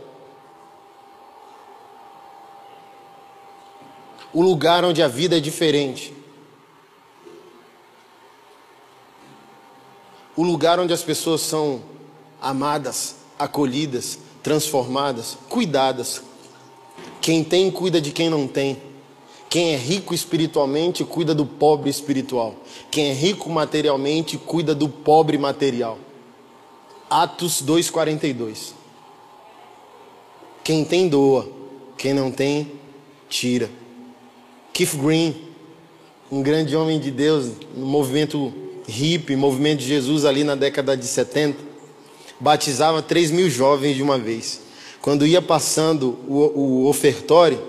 O lugar onde a vida é diferente. O lugar onde as pessoas são amadas, acolhidas, transformadas, cuidadas. Quem tem, cuida de quem não tem. Quem é rico espiritualmente cuida do pobre espiritual. Quem é rico materialmente cuida do pobre material. Atos 2:42. Quem tem doa, quem não tem tira. Keith Green, um grande homem de Deus no movimento hippie, movimento de Jesus ali na década de 70, batizava 3 mil jovens de uma vez. Quando ia passando o, o ofertório,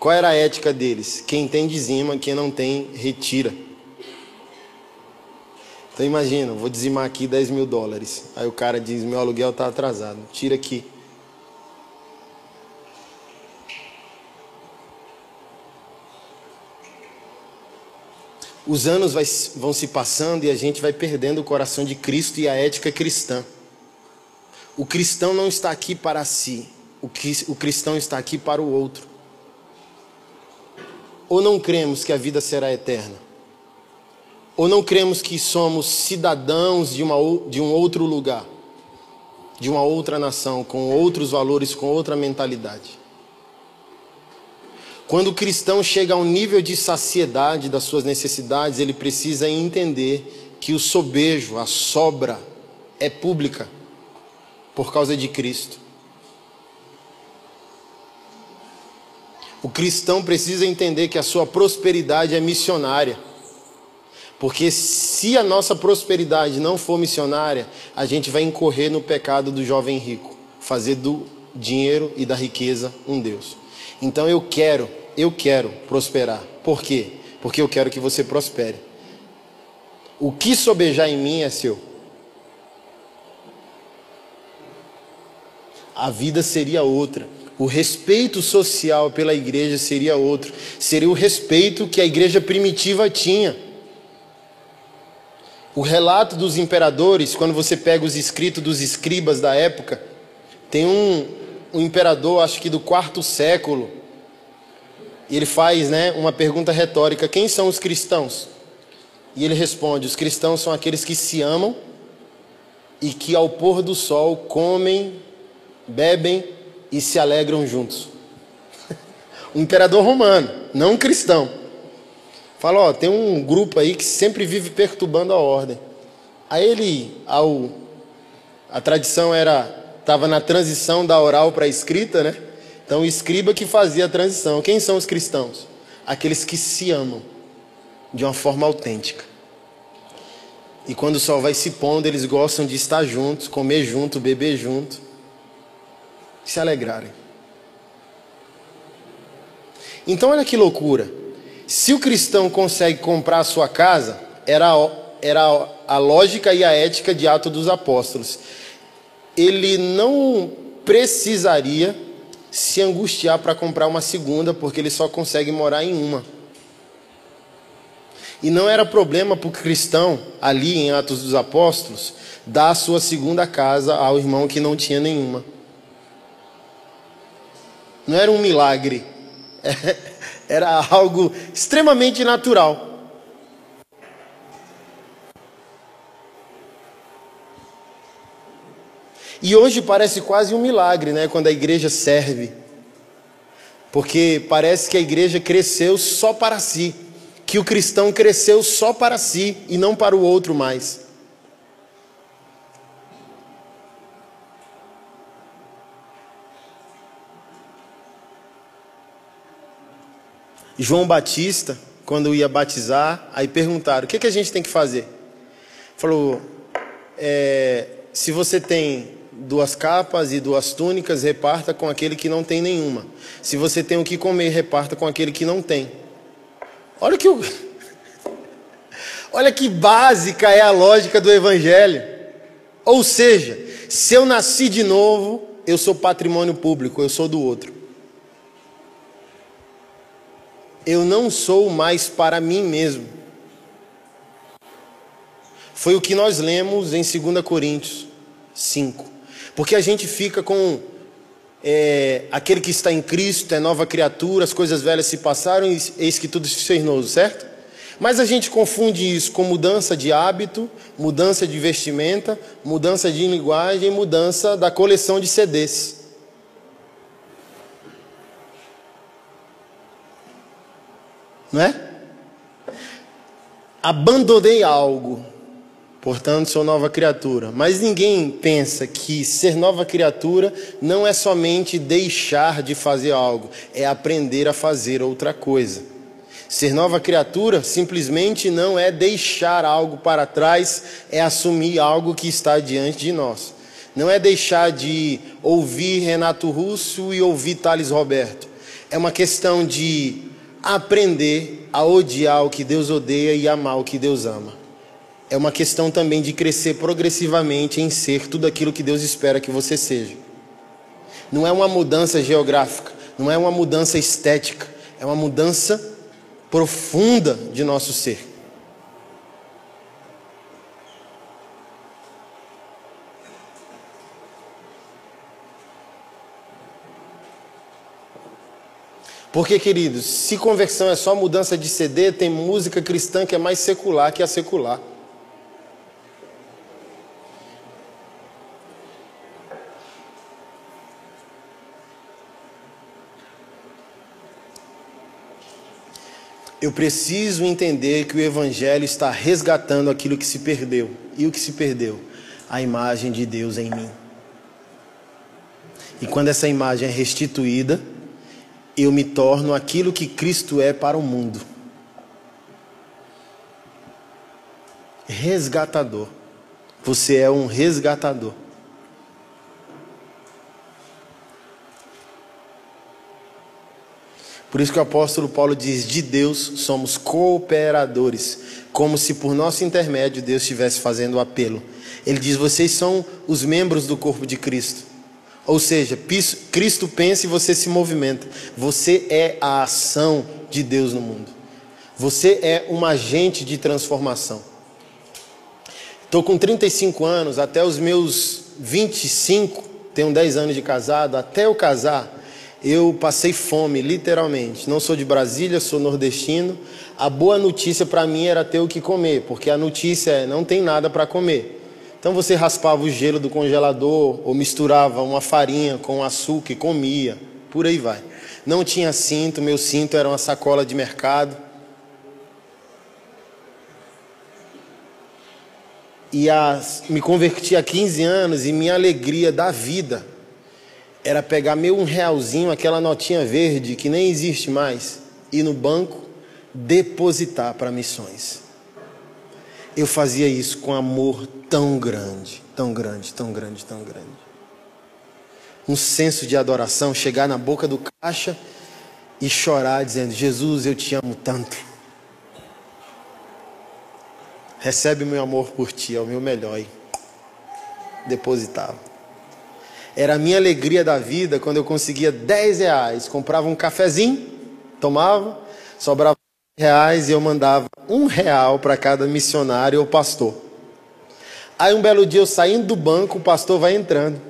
qual era a ética deles? Quem tem dizima, quem não tem, retira. Então imagina, vou dizimar aqui 10 mil dólares. Aí o cara diz, meu aluguel está atrasado, tira aqui. Os anos vai, vão se passando e a gente vai perdendo o coração de Cristo e a ética cristã. O cristão não está aqui para si, o, o cristão está aqui para o outro. Ou não cremos que a vida será eterna? Ou não cremos que somos cidadãos de, uma, de um outro lugar, de uma outra nação, com outros valores, com outra mentalidade? Quando o cristão chega a um nível de saciedade das suas necessidades, ele precisa entender que o sobejo, a sobra, é pública por causa de Cristo. O cristão precisa entender que a sua prosperidade é missionária. Porque se a nossa prosperidade não for missionária, a gente vai incorrer no pecado do jovem rico, fazer do dinheiro e da riqueza um Deus. Então eu quero, eu quero prosperar. Por quê? Porque eu quero que você prospere. O que sobejar em mim é seu. A vida seria outra o respeito social pela igreja seria outro. Seria o respeito que a igreja primitiva tinha. O relato dos imperadores, quando você pega os escritos dos escribas da época, tem um, um imperador, acho que do quarto século, e ele faz né, uma pergunta retórica: quem são os cristãos? E ele responde: os cristãos são aqueles que se amam e que ao pôr do sol comem, bebem e se alegram juntos. *laughs* um imperador romano, não um cristão. Fala, ó, tem um grupo aí que sempre vive perturbando a ordem. Aí ele, ao, a tradição era, estava na transição da oral para a escrita, né? Então, o escriba que fazia a transição. Quem são os cristãos? Aqueles que se amam de uma forma autêntica. E quando o sol vai se pondo, eles gostam de estar juntos, comer junto, beber junto, se alegrarem. Então, olha que loucura. Se o cristão consegue comprar a sua casa, era, era a lógica e a ética de Atos dos Apóstolos. Ele não precisaria se angustiar para comprar uma segunda, porque ele só consegue morar em uma. E não era problema para o cristão, ali em Atos dos Apóstolos, dar a sua segunda casa ao irmão que não tinha nenhuma. Não era um milagre, *laughs* era algo extremamente natural. E hoje parece quase um milagre, né, quando a igreja serve. Porque parece que a igreja cresceu só para si, que o cristão cresceu só para si e não para o outro mais. João Batista, quando ia batizar, aí perguntaram: o que, que a gente tem que fazer? Falou: é, se você tem duas capas e duas túnicas, reparta com aquele que não tem nenhuma. Se você tem o que comer, reparta com aquele que não tem. Olha que. *laughs* Olha que básica é a lógica do evangelho. Ou seja, se eu nasci de novo, eu sou patrimônio público, eu sou do outro. Eu não sou mais para mim mesmo. Foi o que nós lemos em 2 Coríntios 5. Porque a gente fica com é, aquele que está em Cristo, é nova criatura, as coisas velhas se passaram, e eis que tudo se fez novo, certo? Mas a gente confunde isso com mudança de hábito, mudança de vestimenta, mudança de linguagem, mudança da coleção de CDs. Não é? Abandonei algo, Portanto, sou nova criatura. Mas ninguém pensa que ser nova criatura não é somente deixar de fazer algo, é aprender a fazer outra coisa. Ser nova criatura simplesmente não é deixar algo para trás, é assumir algo que está diante de nós. Não é deixar de ouvir Renato Russo e ouvir Thales Roberto. É uma questão de aprender a odiar o que Deus odeia e amar o que Deus ama é uma questão também de crescer progressivamente em ser tudo aquilo que Deus espera que você seja. Não é uma mudança geográfica, não é uma mudança estética, é uma mudança profunda de nosso ser. Porque, queridos, se conversão é só mudança de CD, tem música cristã que é mais secular que a secular. Eu preciso entender que o Evangelho está resgatando aquilo que se perdeu. E o que se perdeu? A imagem de Deus em mim. E quando essa imagem é restituída, eu me torno aquilo que Cristo é para o mundo resgatador. Você é um resgatador. Por isso que o apóstolo Paulo diz: de Deus somos cooperadores, como se por nosso intermédio Deus estivesse fazendo o apelo. Ele diz: vocês são os membros do corpo de Cristo. Ou seja, Cristo pensa e você se movimenta. Você é a ação de Deus no mundo. Você é um agente de transformação. Estou com 35 anos, até os meus 25, tenho 10 anos de casado, até eu casar, eu passei fome, literalmente. Não sou de Brasília, sou nordestino. A boa notícia para mim era ter o que comer, porque a notícia é não tem nada para comer. Então você raspava o gelo do congelador ou misturava uma farinha com açúcar e comia, por aí vai. Não tinha cinto, meu cinto era uma sacola de mercado. E a, me converti há 15 anos e minha alegria da vida era pegar meu um realzinho, aquela notinha verde que nem existe mais, ir no banco depositar para missões. Eu fazia isso com amor tão grande, tão grande, tão grande, tão grande. Um senso de adoração, chegar na boca do caixa e chorar dizendo: Jesus, eu te amo tanto. Recebe meu amor por ti, é o meu melhor. E depositava. Era a minha alegria da vida quando eu conseguia 10 reais, comprava um cafezinho, tomava, sobrava reais e eu mandava um real para cada missionário ou pastor. Aí um belo dia eu saindo do banco, o pastor vai entrando.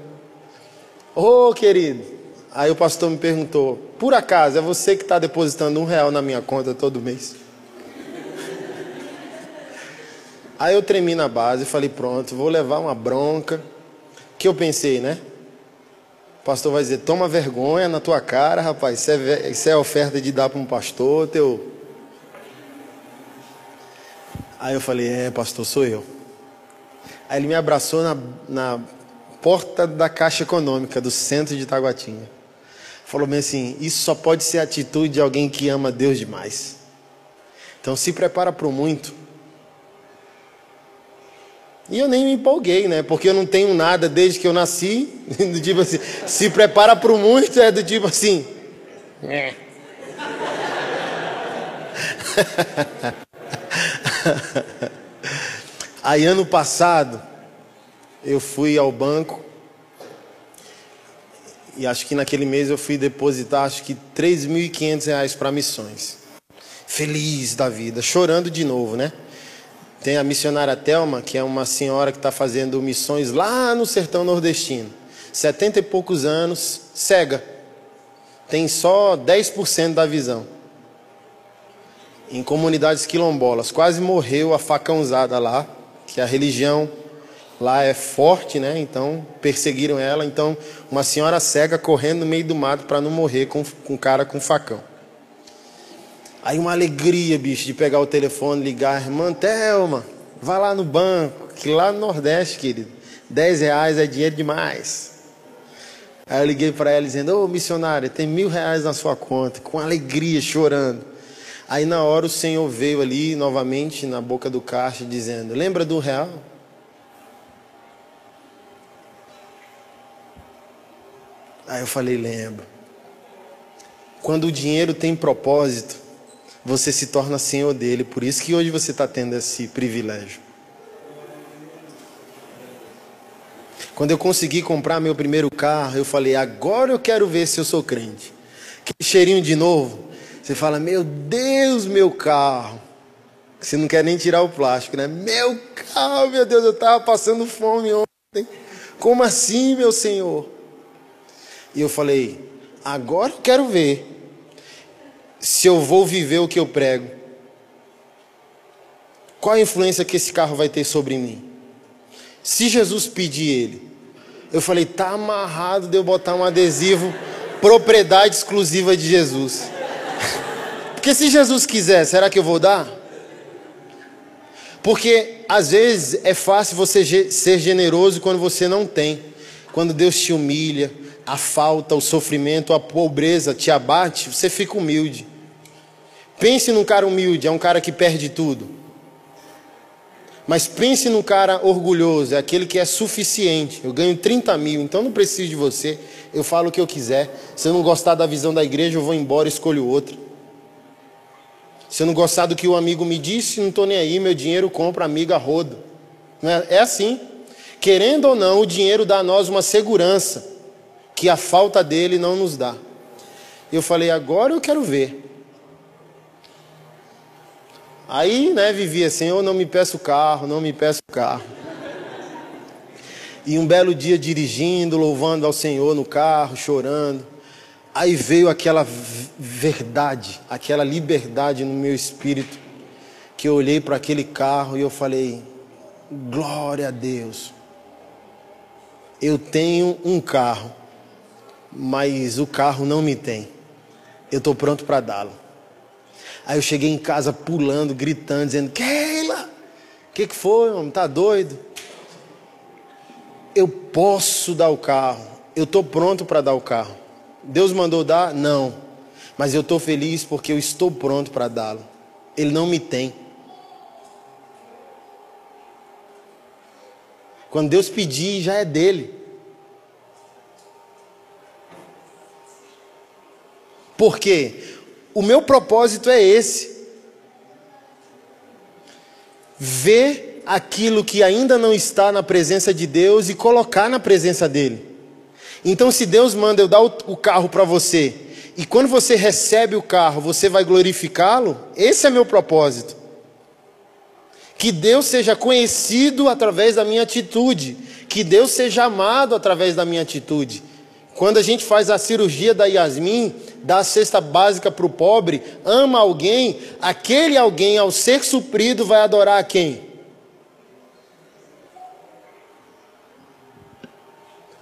Ô oh, querido, aí o pastor me perguntou: por acaso é você que está depositando um real na minha conta todo mês? *laughs* Aí eu tremi na base e falei: pronto, vou levar uma bronca. Que eu pensei, né? O pastor vai dizer: toma vergonha na tua cara, rapaz. Isso é, isso é oferta de dar para um pastor, teu Aí eu falei, é, pastor, sou eu. Aí ele me abraçou na, na porta da Caixa Econômica do centro de Itaguatinga. Falou bem assim: isso só pode ser a atitude de alguém que ama Deus demais. Então se prepara para o muito. E eu nem me empolguei, né? Porque eu não tenho nada desde que eu nasci. *laughs* Do tipo assim, se prepara para o muito é do tipo assim. *laughs* *laughs* Aí ano passado eu fui ao banco e acho que naquele mês eu fui depositar acho que 3.500 reais para missões. Feliz da vida, chorando de novo, né? Tem a missionária Telma, que é uma senhora que está fazendo missões lá no sertão nordestino. 70 e poucos anos, cega. Tem só 10% da visão em comunidades quilombolas. Quase morreu a facãozada lá, que a religião lá é forte, né? Então perseguiram ela. Então, uma senhora cega correndo no meio do mato para não morrer com um cara com facão. Aí uma alegria, bicho, de pegar o telefone, ligar, irmã Thelma, vai lá no banco, que lá no Nordeste, querido, 10 reais é dinheiro demais. Aí eu liguei para ela dizendo, ô missionária, tem mil reais na sua conta, com alegria, chorando. Aí na hora o Senhor veio ali novamente na boca do caixa dizendo: Lembra do real? Aí eu falei: Lembro. Quando o dinheiro tem propósito, você se torna senhor dele. Por isso que hoje você está tendo esse privilégio. Quando eu consegui comprar meu primeiro carro, eu falei: agora eu quero ver se eu sou crente. Que cheirinho de novo. Você fala, meu Deus, meu carro. Você não quer nem tirar o plástico, né? Meu carro, meu Deus, eu estava passando fome ontem. Como assim, meu Senhor? E eu falei, agora eu quero ver se eu vou viver o que eu prego. Qual a influência que esse carro vai ter sobre mim? Se Jesus pedir ele, eu falei, tá amarrado de eu botar um adesivo, propriedade exclusiva de Jesus. Porque se Jesus quiser, será que eu vou dar? Porque às vezes é fácil você ser generoso quando você não tem. Quando Deus te humilha, a falta, o sofrimento, a pobreza te abate, você fica humilde. Pense num cara humilde, é um cara que perde tudo. Mas pense num cara orgulhoso, é aquele que é suficiente. Eu ganho 30 mil, então não preciso de você. Eu falo o que eu quiser. Se eu não gostar da visão da igreja, eu vou embora e escolho outra. Se eu não gostar do que o amigo me disse, não estou nem aí, meu dinheiro compra amiga rodo. É? é assim. Querendo ou não, o dinheiro dá a nós uma segurança que a falta dele não nos dá. Eu falei, agora eu quero ver. Aí, né, vivia assim, eu não me peço carro, não me peço carro. E um belo dia dirigindo, louvando ao Senhor no carro, chorando. Aí veio aquela verdade, aquela liberdade no meu espírito, que eu olhei para aquele carro e eu falei: glória a Deus. Eu tenho um carro, mas o carro não me tem. Eu estou pronto para dá-lo. Aí eu cheguei em casa pulando, gritando, dizendo: Keila, o que, que foi, homem? Tá doido? Eu posso dar o carro Eu estou pronto para dar o carro. Deus mandou dar? Não. Mas eu estou feliz porque eu estou pronto para dá-lo. Ele não me tem. Quando Deus pedir, já é dele. Por quê? O meu propósito é esse: ver aquilo que ainda não está na presença de Deus e colocar na presença dele. Então, se Deus manda eu dar o carro para você, e quando você recebe o carro, você vai glorificá-lo, esse é meu propósito. Que Deus seja conhecido através da minha atitude, que Deus seja amado através da minha atitude. Quando a gente faz a cirurgia da Yasmin, dá a cesta básica para o pobre, ama alguém, aquele alguém, ao ser suprido, vai adorar a quem?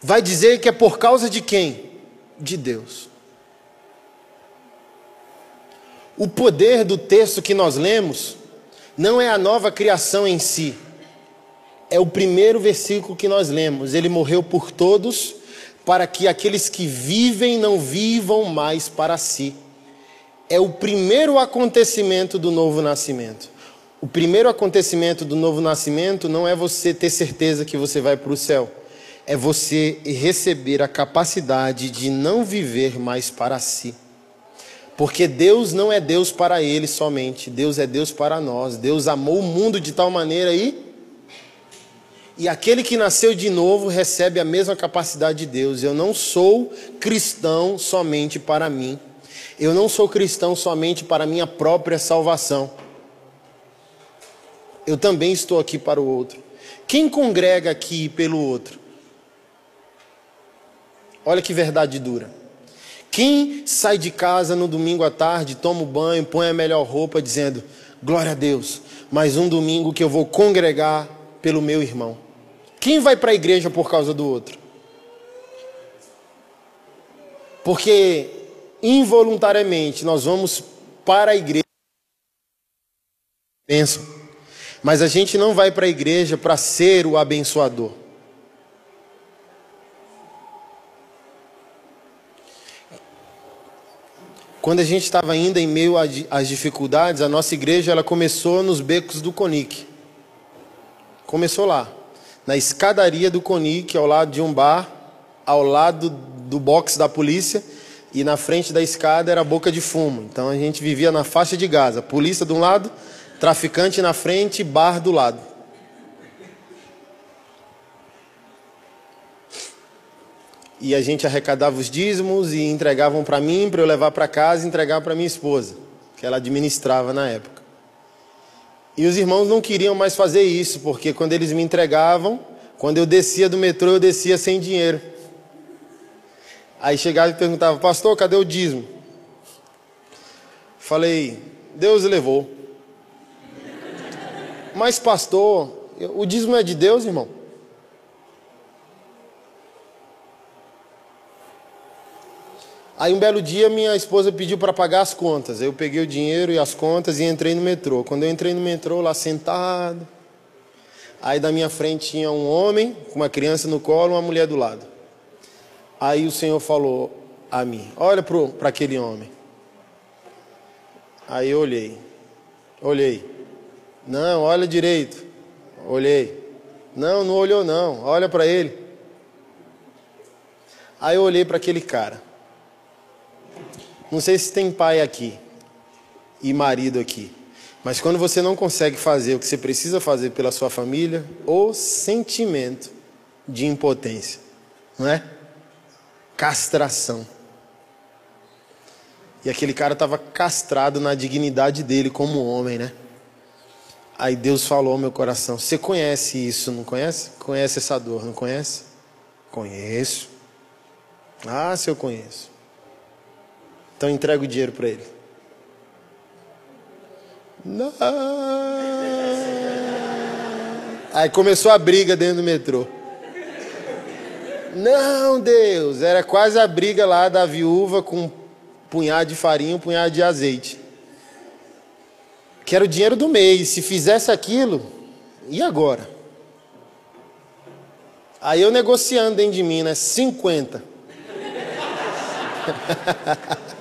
Vai dizer que é por causa de quem? De Deus. O poder do texto que nós lemos não é a nova criação em si, é o primeiro versículo que nós lemos. Ele morreu por todos para que aqueles que vivem não vivam mais para si. É o primeiro acontecimento do novo nascimento. O primeiro acontecimento do novo nascimento não é você ter certeza que você vai para o céu, é você receber a capacidade de não viver mais para si. Porque Deus não é Deus para ele somente, Deus é Deus para nós. Deus amou o mundo de tal maneira e e aquele que nasceu de novo recebe a mesma capacidade de Deus. Eu não sou cristão somente para mim. Eu não sou cristão somente para minha própria salvação. Eu também estou aqui para o outro. Quem congrega aqui pelo outro? Olha que verdade dura. Quem sai de casa no domingo à tarde, toma o banho, põe a melhor roupa, dizendo: Glória a Deus, mais um domingo que eu vou congregar pelo meu irmão. Quem vai para a igreja por causa do outro? Porque involuntariamente nós vamos para a igreja. Pensam. Mas a gente não vai para a igreja para ser o abençoador. Quando a gente estava ainda em meio às dificuldades, a nossa igreja ela começou nos becos do Conic. Começou lá na escadaria do Conic, ao lado de um bar, ao lado do box da polícia, e na frente da escada era boca de fumo. Então a gente vivia na faixa de Gaza, polícia de um lado, traficante na frente, bar do lado. E a gente arrecadava os dízimos e entregavam para mim, para eu levar para casa e entregar para minha esposa, que ela administrava na época. E os irmãos não queriam mais fazer isso, porque quando eles me entregavam, quando eu descia do metrô, eu descia sem dinheiro. Aí chegava e perguntava, pastor, cadê o dízimo? Falei, Deus levou. *laughs* Mas, pastor, o dízimo é de Deus, irmão? Aí um belo dia minha esposa pediu para pagar as contas. Eu peguei o dinheiro e as contas e entrei no metrô. Quando eu entrei no metrô, lá sentado, aí da minha frente tinha um homem com uma criança no colo, uma mulher do lado. Aí o Senhor falou a mim: Olha para aquele homem. Aí eu olhei, olhei. Não, olha direito. Olhei. Não, não olhou não. Olha para ele. Aí eu olhei para aquele cara. Não sei se tem pai aqui e marido aqui, mas quando você não consegue fazer o que você precisa fazer pela sua família, o sentimento de impotência, não é? Castração. E aquele cara estava castrado na dignidade dele como homem, né? Aí Deus falou ao meu coração: Você conhece isso, não conhece? Conhece essa dor, não conhece? Conheço. Ah, se eu conheço. Então entrega o dinheiro para ele. Não. Aí começou a briga dentro do metrô. Não, Deus, era quase a briga lá da viúva com um punhado de farinha, um punhado de azeite. Que era o dinheiro do mês. Se fizesse aquilo, e agora? Aí eu negociando dentro de mim, né? 50. *laughs*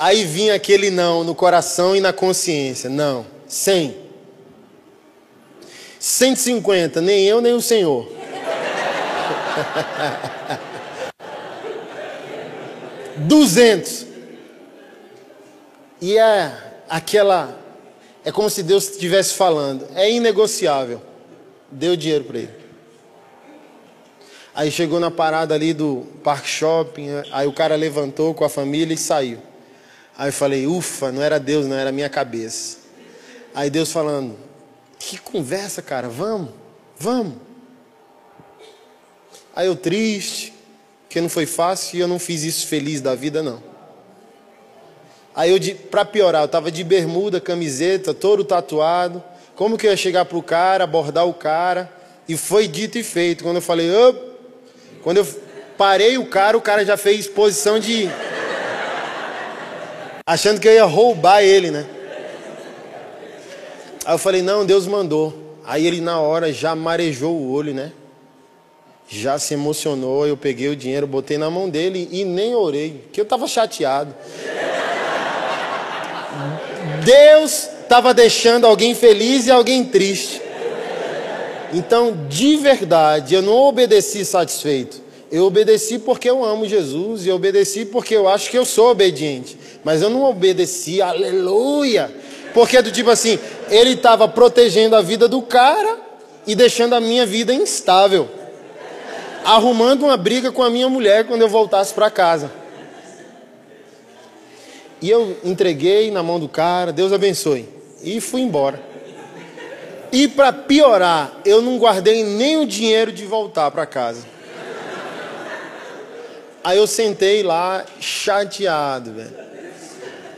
Aí vinha aquele não no coração e na consciência. Não, 100. 150, nem eu nem o Senhor. *laughs* Duzentos. E é aquela. É como se Deus estivesse falando. É inegociável. Deu dinheiro para ele. Aí chegou na parada ali do Park Shopping. Aí o cara levantou com a família e saiu. Aí eu falei, ufa, não era Deus, não era minha cabeça. Aí Deus falando, que conversa, cara, vamos, vamos. Aí eu triste, que não foi fácil e eu não fiz isso feliz da vida, não. Aí eu, para piorar, eu tava de bermuda, camiseta, todo tatuado. Como que eu ia chegar pro cara, abordar o cara? E foi dito e feito. Quando eu falei, Op! quando eu parei o cara, o cara já fez posição de. Achando que eu ia roubar ele, né? Aí eu falei, não, Deus mandou. Aí ele na hora já marejou o olho, né? Já se emocionou, eu peguei o dinheiro, botei na mão dele e nem orei, que eu estava chateado. Deus estava deixando alguém feliz e alguém triste. Então, de verdade, eu não obedeci satisfeito. Eu obedeci porque eu amo Jesus e obedeci porque eu acho que eu sou obediente. Mas eu não obedeci, aleluia. Porque do tipo assim, ele estava protegendo a vida do cara e deixando a minha vida instável. Arrumando uma briga com a minha mulher quando eu voltasse para casa. E eu entreguei na mão do cara, Deus abençoe. E fui embora. E para piorar, eu não guardei nem o dinheiro de voltar para casa. Aí eu sentei lá chateado, velho.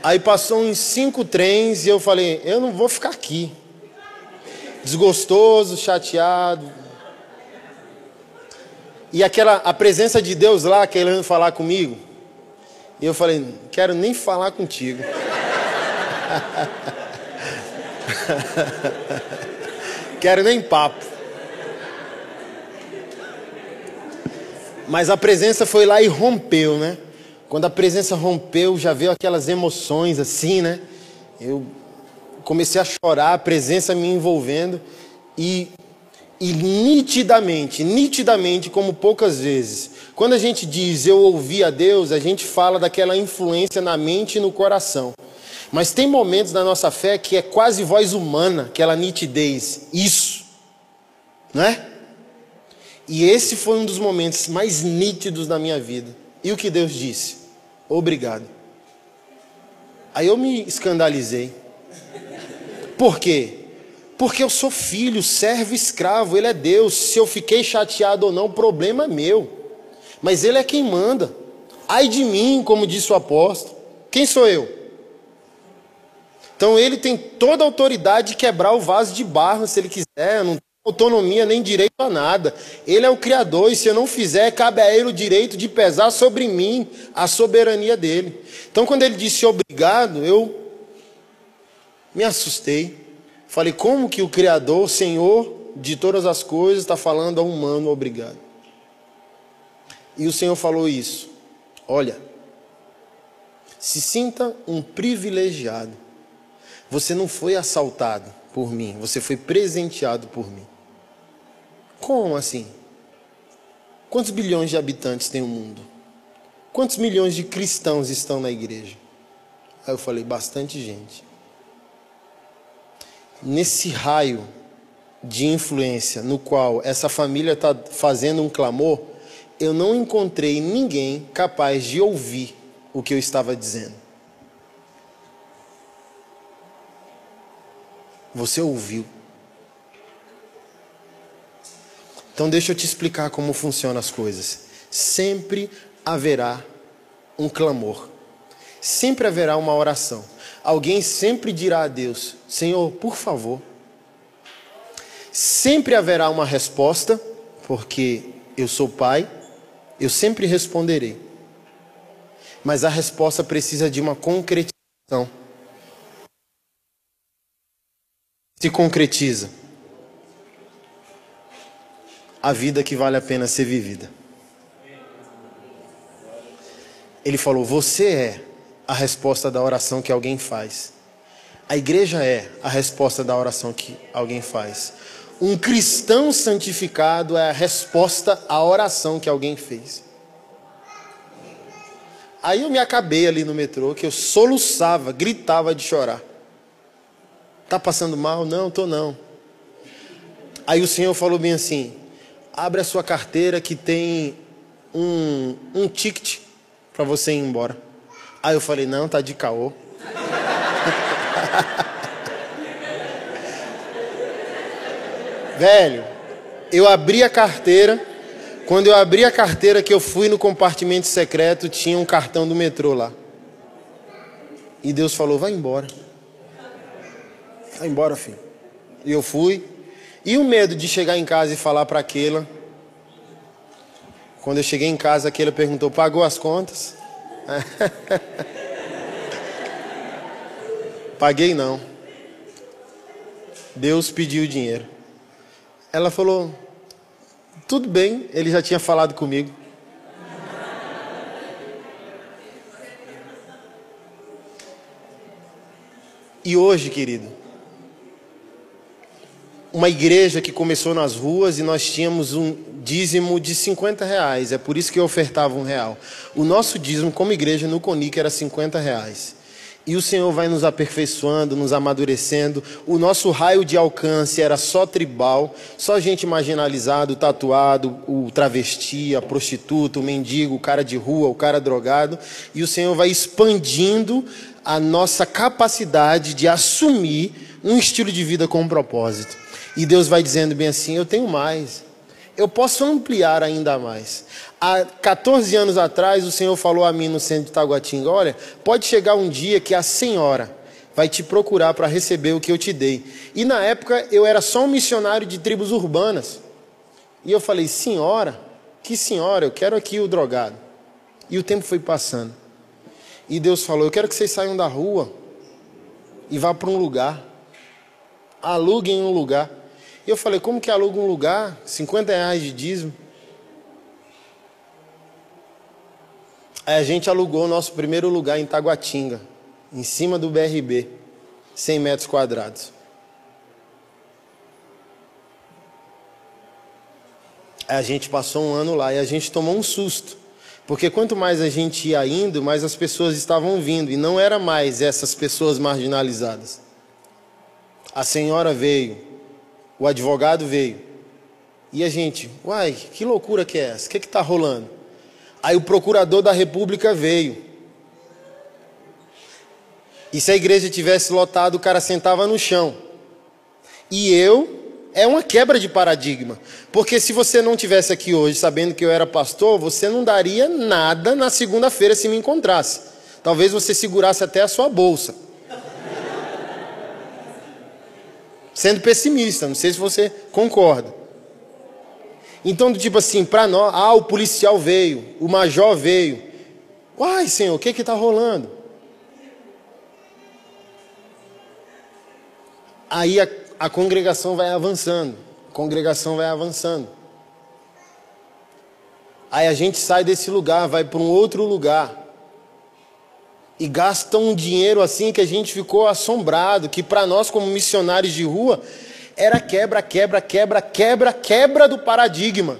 Aí passou uns cinco trens e eu falei, eu não vou ficar aqui. Desgostoso, chateado. E aquela a presença de Deus lá querendo falar comigo. E eu falei, não quero nem falar contigo. *laughs* quero nem papo. Mas a presença foi lá e rompeu, né? Quando a presença rompeu, já veio aquelas emoções assim, né? Eu comecei a chorar, a presença me envolvendo e e nitidamente, nitidamente, como poucas vezes. Quando a gente diz eu ouvi a Deus, a gente fala daquela influência na mente e no coração. Mas tem momentos da nossa fé que é quase voz humana, aquela nitidez. Isso. Não é? E esse foi um dos momentos mais nítidos da minha vida. E o que Deus disse? Obrigado. Aí eu me escandalizei. Por quê? Porque eu sou filho, servo, escravo, ele é Deus. Se eu fiquei chateado ou não, problema é meu. Mas ele é quem manda. Ai de mim, como disse o apóstolo. Quem sou eu? Então ele tem toda a autoridade de quebrar o vaso de barro se ele quiser. Não autonomia nem direito a nada. Ele é o Criador e se eu não fizer, cabe a ele o direito de pesar sobre mim a soberania dele. Então quando ele disse obrigado, eu me assustei. Falei, como que o Criador, Senhor de todas as coisas, está falando a um humano obrigado? E o Senhor falou isso. Olha, se sinta um privilegiado. Você não foi assaltado por mim, você foi presenteado por mim. Como assim? Quantos bilhões de habitantes tem o mundo? Quantos milhões de cristãos estão na igreja? Aí eu falei, bastante gente nesse raio de influência no qual essa família está fazendo um clamor, eu não encontrei ninguém capaz de ouvir o que eu estava dizendo. Você ouviu. Então deixa eu te explicar como funcionam as coisas. Sempre haverá um clamor. Sempre haverá uma oração alguém sempre dirá a Deus: Senhor, por favor. Sempre haverá uma resposta, porque eu sou pai, eu sempre responderei. Mas a resposta precisa de uma concretização. Se concretiza. A vida que vale a pena ser vivida. Ele falou: Você é a resposta da oração que alguém faz. A igreja é a resposta da oração que alguém faz. Um cristão santificado é a resposta à oração que alguém fez. Aí eu me acabei ali no metrô, que eu soluçava, gritava de chorar. Tá passando mal? Não, tô não. Aí o Senhor falou bem assim: abre a sua carteira que tem um, um ticket para você ir embora. Aí eu falei, não, tá de caô. *laughs* Velho, eu abri a carteira. Quando eu abri a carteira que eu fui no compartimento secreto, tinha um cartão do metrô lá. E Deus falou: vai embora. Vai embora, filho. E eu fui. E o medo de chegar em casa e falar para aquela. Quando eu cheguei em casa, aquela perguntou: pagou as contas? *laughs* Paguei não. Deus pediu o dinheiro. Ela falou: tudo bem, ele já tinha falado comigo. E hoje, querido, uma igreja que começou nas ruas e nós tínhamos um dízimo de 50 reais. É por isso que eu ofertava um real. O nosso dízimo como igreja no Conic era 50 reais. E o Senhor vai nos aperfeiçoando, nos amadurecendo. O nosso raio de alcance era só tribal, só gente marginalizado, tatuado, o travesti, a prostituta, o mendigo, o cara de rua, o cara drogado. E o Senhor vai expandindo a nossa capacidade de assumir um estilo de vida com um propósito. E Deus vai dizendo bem assim: eu tenho mais. Eu posso ampliar ainda mais. Há 14 anos atrás, o Senhor falou a mim no centro de Taguatinga: Olha, pode chegar um dia que a senhora vai te procurar para receber o que eu te dei. E na época eu era só um missionário de tribos urbanas. E eu falei: Senhora, que senhora, eu quero aqui o drogado. E o tempo foi passando. E Deus falou: Eu quero que vocês saiam da rua e vá para um lugar. Aluguem um lugar. E eu falei, como que aluga um lugar? 50 reais de dízimo. Aí a gente alugou o nosso primeiro lugar em Taguatinga, em cima do BRB, 100 metros quadrados. Aí a gente passou um ano lá e a gente tomou um susto. Porque quanto mais a gente ia indo, mais as pessoas estavam vindo. E não era mais essas pessoas marginalizadas. A senhora veio, o advogado veio. E a gente, uai, que loucura que é essa? O que está rolando? Aí o procurador da república veio. E se a igreja tivesse lotado, o cara sentava no chão. E eu, é uma quebra de paradigma. Porque se você não tivesse aqui hoje sabendo que eu era pastor, você não daria nada na segunda-feira se me encontrasse. Talvez você segurasse até a sua bolsa. Sendo pessimista, não sei se você concorda. Então, tipo assim, para nós, ah, o policial veio, o major veio. Uai, Senhor, o que está rolando? Aí a, a congregação vai avançando, a congregação vai avançando. Aí a gente sai desse lugar, vai para um outro lugar e gastam um dinheiro assim que a gente ficou assombrado, que para nós como missionários de rua era quebra, quebra, quebra, quebra, quebra do paradigma.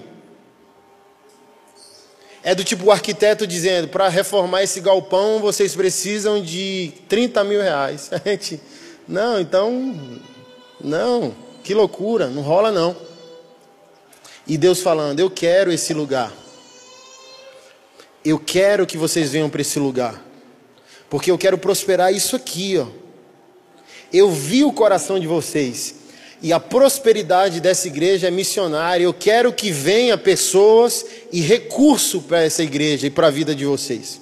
É do tipo o arquiteto dizendo, para reformar esse galpão vocês precisam de 30 mil reais. *laughs* A gente, não, então, não, que loucura, não rola não. E Deus falando, eu quero esse lugar. Eu quero que vocês venham para esse lugar porque eu quero prosperar isso aqui, ó. Eu vi o coração de vocês e a prosperidade dessa igreja é missionária. Eu quero que venha pessoas e recurso para essa igreja e para a vida de vocês.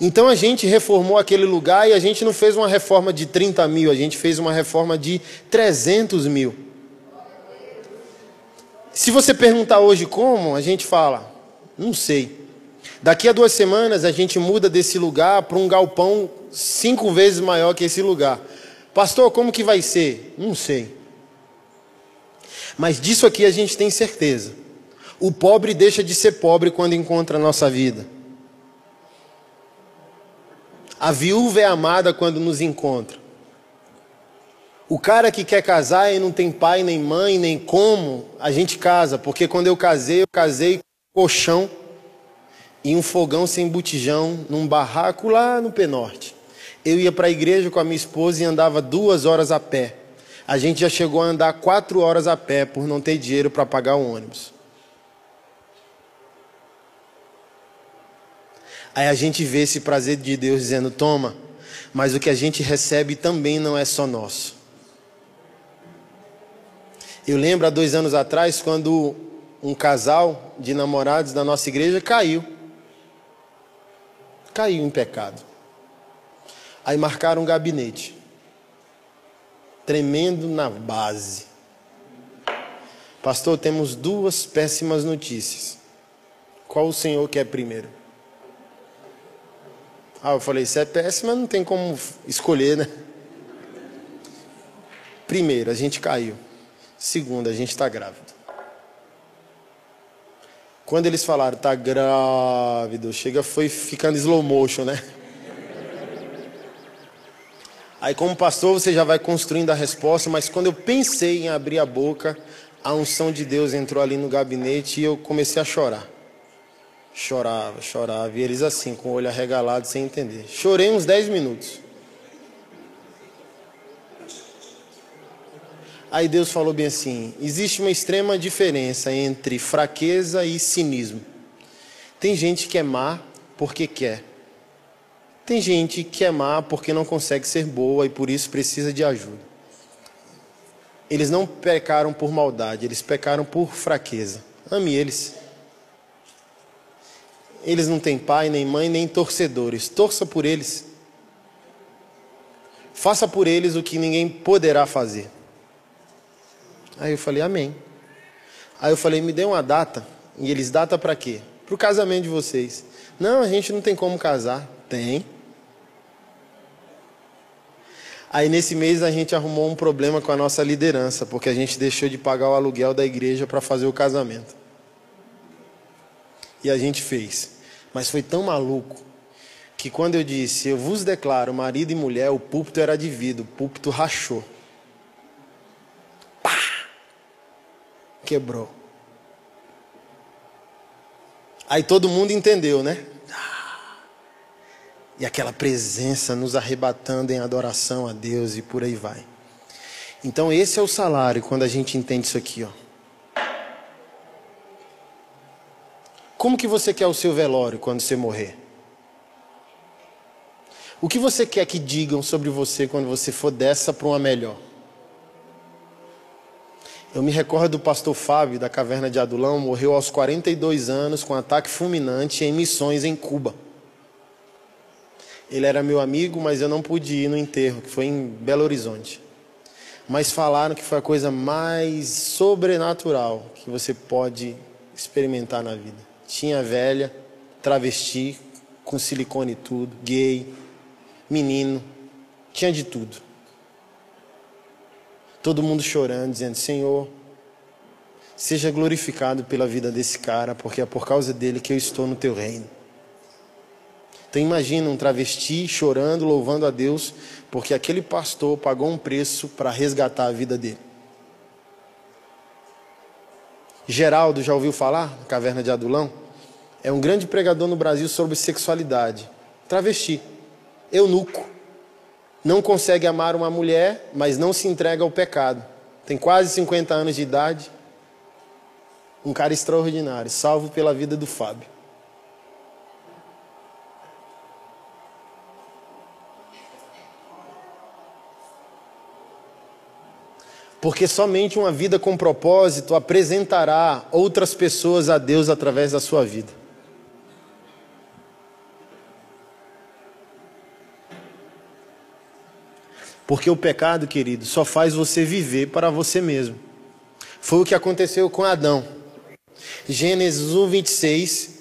Então a gente reformou aquele lugar e a gente não fez uma reforma de 30 mil, a gente fez uma reforma de 300 mil. Se você perguntar hoje como, a gente fala, não sei. Daqui a duas semanas a gente muda desse lugar para um galpão cinco vezes maior que esse lugar. Pastor, como que vai ser? Não sei. Mas disso aqui a gente tem certeza. O pobre deixa de ser pobre quando encontra a nossa vida. A viúva é amada quando nos encontra. O cara que quer casar e não tem pai, nem mãe, nem como, a gente casa. Porque quando eu casei, eu casei com colchão e um fogão sem botijão num barraco lá no Penorte. Eu ia para a igreja com a minha esposa e andava duas horas a pé. A gente já chegou a andar quatro horas a pé por não ter dinheiro para pagar o ônibus. Aí a gente vê esse prazer de Deus dizendo: toma, mas o que a gente recebe também não é só nosso. Eu lembro há dois anos atrás, quando um casal de namorados da nossa igreja caiu. Caiu em pecado. Aí marcaram um gabinete. Tremendo na base. Pastor, temos duas péssimas notícias. Qual o senhor quer primeiro? Ah, eu falei, se é péssima, não tem como escolher, né? Primeiro, a gente caiu. Segundo, a gente está grávido. Quando eles falaram, está grávido, chega, foi ficando slow motion, né? Aí, como pastor, você já vai construindo a resposta, mas quando eu pensei em abrir a boca, a unção de Deus entrou ali no gabinete e eu comecei a chorar. Chorava, chorava, e eles assim, com o olho arregalado, sem entender. Chorei uns 10 minutos. Aí Deus falou bem assim: existe uma extrema diferença entre fraqueza e cinismo. Tem gente que é má porque quer. Tem gente que é má porque não consegue ser boa e por isso precisa de ajuda. Eles não pecaram por maldade, eles pecaram por fraqueza. Ame eles. Eles não têm pai, nem mãe, nem torcedores. Torça por eles. Faça por eles o que ninguém poderá fazer. Aí eu falei, amém. Aí eu falei, me dê uma data. E eles, data para quê? Para o casamento de vocês. Não, a gente não tem como casar. Tem. Aí nesse mês a gente arrumou um problema com a nossa liderança, porque a gente deixou de pagar o aluguel da igreja para fazer o casamento. E a gente fez. Mas foi tão maluco que quando eu disse, eu vos declaro marido e mulher, o púlpito era dividido, o púlpito rachou. Quebrou. Aí todo mundo entendeu, né? E aquela presença nos arrebatando em adoração a Deus e por aí vai. Então esse é o salário quando a gente entende isso aqui, ó. Como que você quer o seu velório quando você morrer? O que você quer que digam sobre você quando você for dessa para uma melhor? Eu me recordo do pastor Fábio, da caverna de Adulão, morreu aos 42 anos com um ataque fulminante em missões em Cuba. Ele era meu amigo, mas eu não pude ir no enterro, que foi em Belo Horizonte. Mas falaram que foi a coisa mais sobrenatural que você pode experimentar na vida. Tinha velha, travesti, com silicone e tudo, gay, menino, tinha de tudo. Todo mundo chorando, dizendo: Senhor, seja glorificado pela vida desse cara, porque é por causa dele que eu estou no teu reino. Então imagina um travesti chorando, louvando a Deus, porque aquele pastor pagou um preço para resgatar a vida dele. Geraldo, já ouviu falar? Caverna de Adulão? É um grande pregador no Brasil sobre sexualidade. Travesti, eunuco não consegue amar uma mulher, mas não se entrega ao pecado. Tem quase 50 anos de idade. Um cara extraordinário, salvo pela vida do Fábio. Porque somente uma vida com propósito apresentará outras pessoas a Deus através da sua vida. Porque o pecado, querido, só faz você viver para você mesmo. Foi o que aconteceu com Adão. Gênesis 1, 26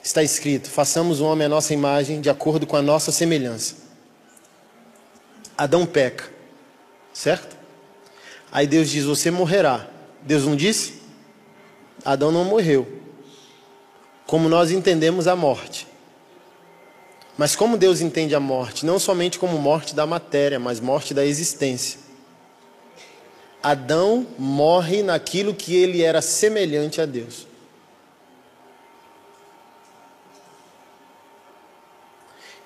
está escrito: Façamos o homem a nossa imagem, de acordo com a nossa semelhança. Adão peca, certo? Aí Deus diz: Você morrerá, Deus não disse? Adão não morreu. Como nós entendemos a morte. Mas como Deus entende a morte? Não somente como morte da matéria, mas morte da existência. Adão morre naquilo que ele era semelhante a Deus.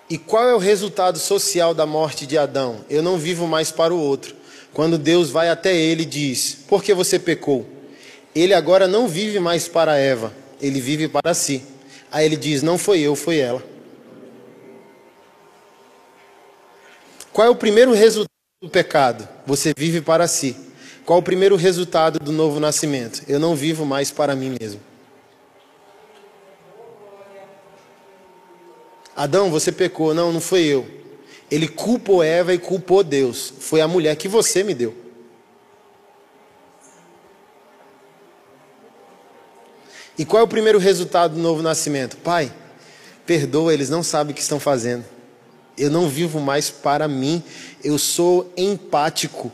E qual é o resultado social da morte de Adão? Eu não vivo mais para o outro. Quando Deus vai até ele e diz: Por que você pecou? Ele agora não vive mais para Eva, ele vive para si. Aí ele diz: Não foi eu, foi ela. Qual é o primeiro resultado do pecado? Você vive para si. Qual o primeiro resultado do novo nascimento? Eu não vivo mais para mim mesmo. Adão, você pecou. Não, não foi eu. Ele culpou Eva e culpou Deus. Foi a mulher que você me deu. E qual é o primeiro resultado do novo nascimento? Pai, perdoa, eles não sabem o que estão fazendo. Eu não vivo mais para mim. Eu sou empático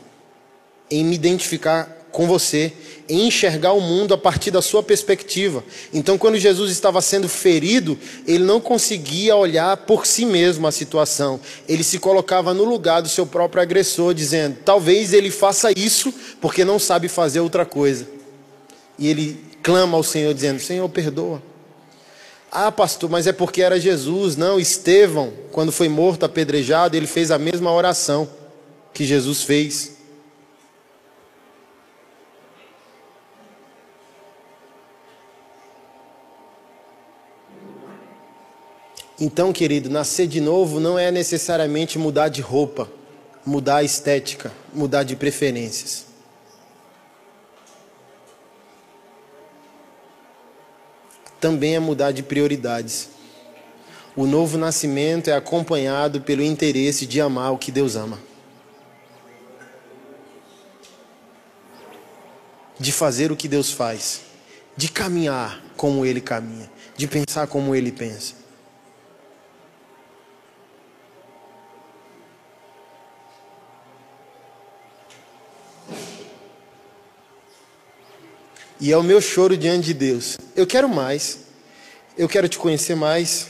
em me identificar com você, em enxergar o mundo a partir da sua perspectiva. Então, quando Jesus estava sendo ferido, ele não conseguia olhar por si mesmo a situação. Ele se colocava no lugar do seu próprio agressor, dizendo: talvez ele faça isso porque não sabe fazer outra coisa. E ele clama ao Senhor, dizendo: Senhor, perdoa. Ah, pastor, mas é porque era Jesus. Não, Estevão, quando foi morto, apedrejado, ele fez a mesma oração que Jesus fez. Então, querido, nascer de novo não é necessariamente mudar de roupa, mudar a estética, mudar de preferências. Também é mudar de prioridades. O novo nascimento é acompanhado pelo interesse de amar o que Deus ama. De fazer o que Deus faz. De caminhar como Ele caminha. De pensar como Ele pensa. E é o meu choro diante de Deus. Eu quero mais. Eu quero te conhecer mais.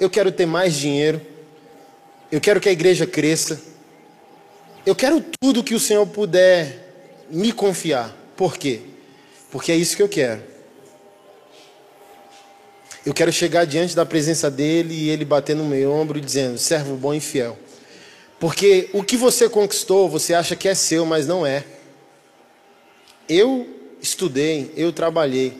Eu quero ter mais dinheiro. Eu quero que a igreja cresça. Eu quero tudo que o Senhor puder me confiar. Por quê? Porque é isso que eu quero. Eu quero chegar diante da presença dele e ele bater no meu ombro dizendo: servo bom e fiel. Porque o que você conquistou, você acha que é seu, mas não é. Eu estudei, eu trabalhei.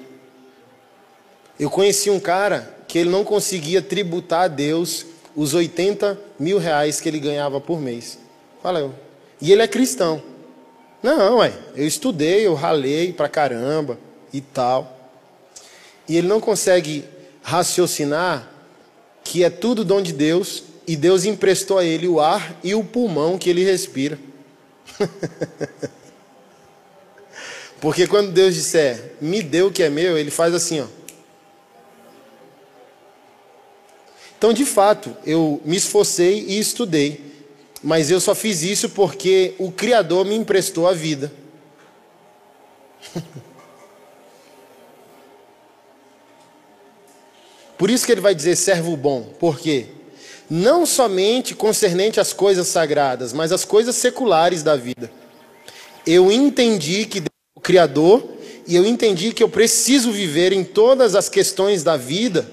Eu conheci um cara que ele não conseguia tributar a Deus os 80 mil reais que ele ganhava por mês. Valeu. E ele é cristão. Não, ué, eu estudei, eu ralei pra caramba e tal. E ele não consegue raciocinar que é tudo dom de Deus e Deus emprestou a ele o ar e o pulmão que ele respira. *laughs* Porque quando Deus disser, me dê o que é meu, ele faz assim, ó. Então, de fato, eu me esforcei e estudei, mas eu só fiz isso porque o Criador me emprestou a vida. *laughs* Por isso que ele vai dizer servo bom, por quê? Não somente concernente às coisas sagradas, mas às coisas seculares da vida. Eu entendi que Criador, e eu entendi que eu preciso viver em todas as questões da vida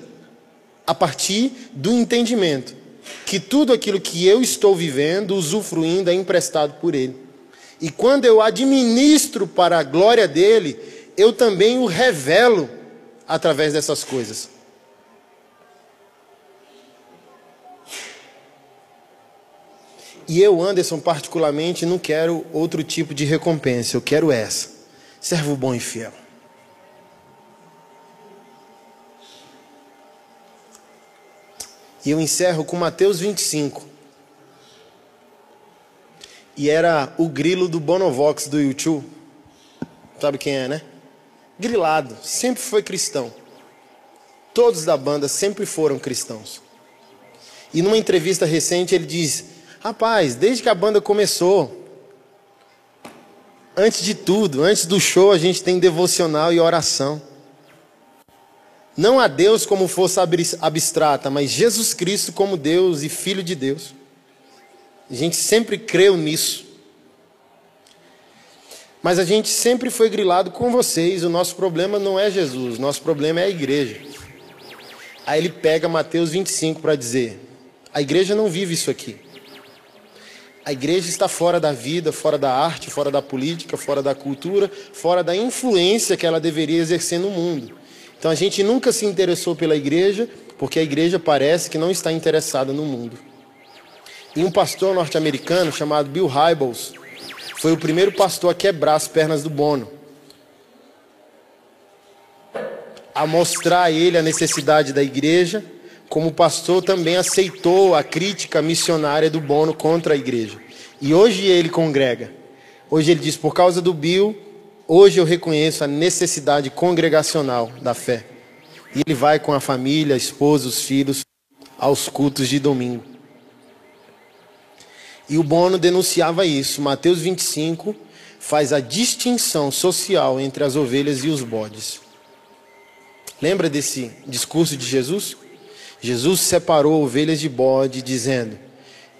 a partir do entendimento que tudo aquilo que eu estou vivendo, usufruindo, é emprestado por Ele. E quando eu administro para a glória dele, eu também o revelo através dessas coisas. E eu, Anderson, particularmente, não quero outro tipo de recompensa, eu quero essa servo bom e fiel. E eu encerro com Mateus 25. E era o grilo do Bonovox do YouTube. Sabe quem é, né? Grilado, sempre foi cristão. Todos da banda sempre foram cristãos. E numa entrevista recente ele diz: Rapaz, desde que a banda começou, Antes de tudo, antes do show, a gente tem devocional e oração. Não a Deus como força abstrata, mas Jesus Cristo como Deus e Filho de Deus. A gente sempre creu nisso. Mas a gente sempre foi grilado com vocês. O nosso problema não é Jesus, nosso problema é a igreja. Aí ele pega Mateus 25 para dizer: a igreja não vive isso aqui. A igreja está fora da vida, fora da arte, fora da política, fora da cultura, fora da influência que ela deveria exercer no mundo. Então a gente nunca se interessou pela igreja, porque a igreja parece que não está interessada no mundo. E um pastor norte-americano chamado Bill Hybels foi o primeiro pastor a quebrar as pernas do Bono. A mostrar a ele a necessidade da igreja, como pastor também aceitou a crítica missionária do Bono contra a igreja. E hoje ele congrega. Hoje ele diz: por causa do Bill, Hoje eu reconheço a necessidade congregacional da fé. E ele vai com a família, a esposa, os filhos aos cultos de domingo. E o Bono denunciava isso. Mateus 25 faz a distinção social entre as ovelhas e os bodes. Lembra desse discurso de Jesus? Jesus separou ovelhas de bode, dizendo: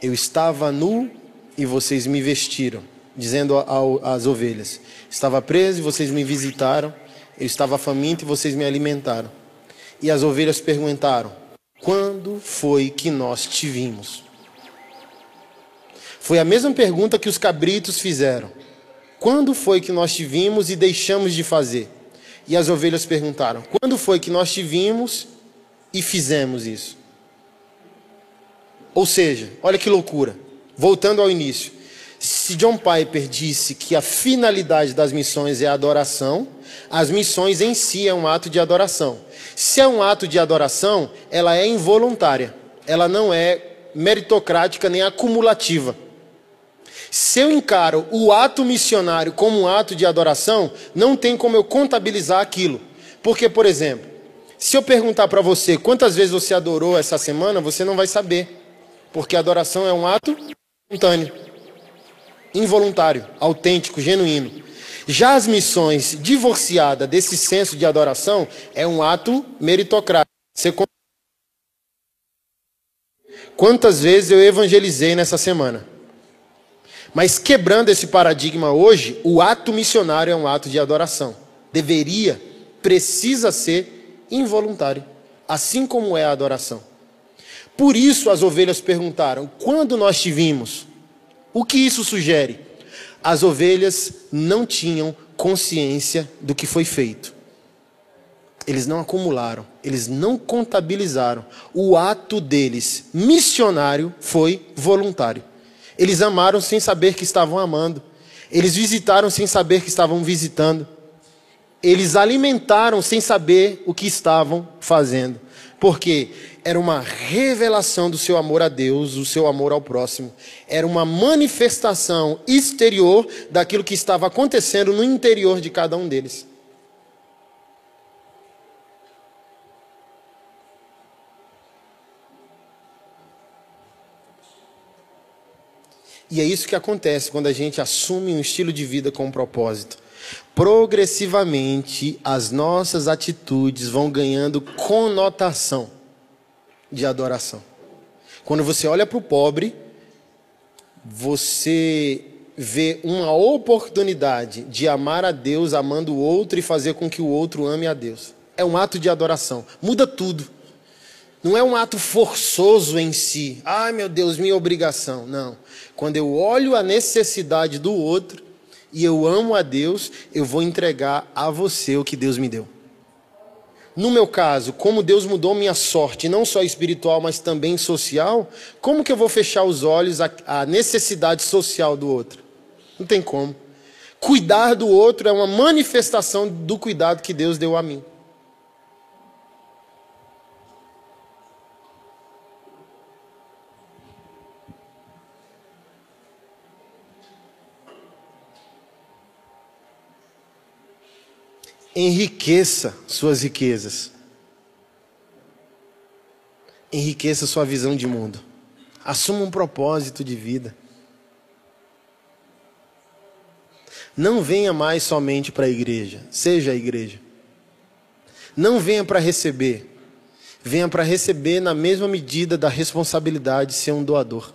Eu estava nu e vocês me vestiram dizendo às ovelhas: Estava preso e vocês me visitaram, eu estava faminto e vocês me alimentaram. E as ovelhas perguntaram: Quando foi que nós te vimos? Foi a mesma pergunta que os cabritos fizeram: Quando foi que nós te vimos e deixamos de fazer? E as ovelhas perguntaram: Quando foi que nós te vimos e fizemos isso? Ou seja, olha que loucura. Voltando ao início. Se John Piper disse que a finalidade das missões é a adoração, as missões em si é um ato de adoração. Se é um ato de adoração, ela é involuntária, ela não é meritocrática nem acumulativa. Se eu encaro o ato missionário como um ato de adoração, não tem como eu contabilizar aquilo. Porque, por exemplo, se eu perguntar para você quantas vezes você adorou essa semana, você não vai saber. Porque adoração é um ato espontâneo involuntário, autêntico, genuíno. Já as missões divorciadas desse senso de adoração é um ato meritocrático. Você... Quantas vezes eu evangelizei nessa semana? Mas quebrando esse paradigma hoje, o ato missionário é um ato de adoração. Deveria, precisa ser involuntário, assim como é a adoração. Por isso as ovelhas perguntaram: quando nós te vimos? O que isso sugere? As ovelhas não tinham consciência do que foi feito. Eles não acumularam, eles não contabilizaram. O ato deles, missionário, foi voluntário. Eles amaram sem saber que estavam amando. Eles visitaram sem saber que estavam visitando. Eles alimentaram sem saber o que estavam fazendo. Porque era uma revelação do seu amor a Deus, o seu amor ao próximo. Era uma manifestação exterior daquilo que estava acontecendo no interior de cada um deles. E é isso que acontece quando a gente assume um estilo de vida com um propósito. Progressivamente, as nossas atitudes vão ganhando conotação de adoração. Quando você olha para o pobre, você vê uma oportunidade de amar a Deus amando o outro e fazer com que o outro ame a Deus. É um ato de adoração. Muda tudo. Não é um ato forçoso em si. Ai, meu Deus, minha obrigação. Não. Quando eu olho a necessidade do outro e eu amo a Deus, eu vou entregar a você o que Deus me deu. No meu caso, como Deus mudou minha sorte, não só espiritual, mas também social, como que eu vou fechar os olhos à necessidade social do outro? Não tem como. Cuidar do outro é uma manifestação do cuidado que Deus deu a mim. Enriqueça suas riquezas. Enriqueça sua visão de mundo. Assuma um propósito de vida. Não venha mais somente para a igreja, seja a igreja. Não venha para receber, venha para receber na mesma medida da responsabilidade de ser um doador.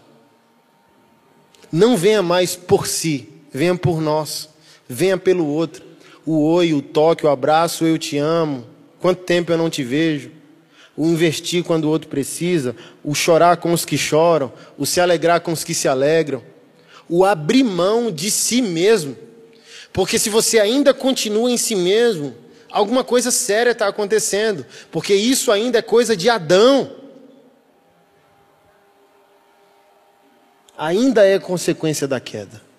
Não venha mais por si, venha por nós, venha pelo outro. O oi, o toque, o abraço, eu te amo, quanto tempo eu não te vejo. O investir quando o outro precisa, o chorar com os que choram, o se alegrar com os que se alegram, o abrir mão de si mesmo. Porque se você ainda continua em si mesmo, alguma coisa séria está acontecendo, porque isso ainda é coisa de Adão. Ainda é consequência da queda.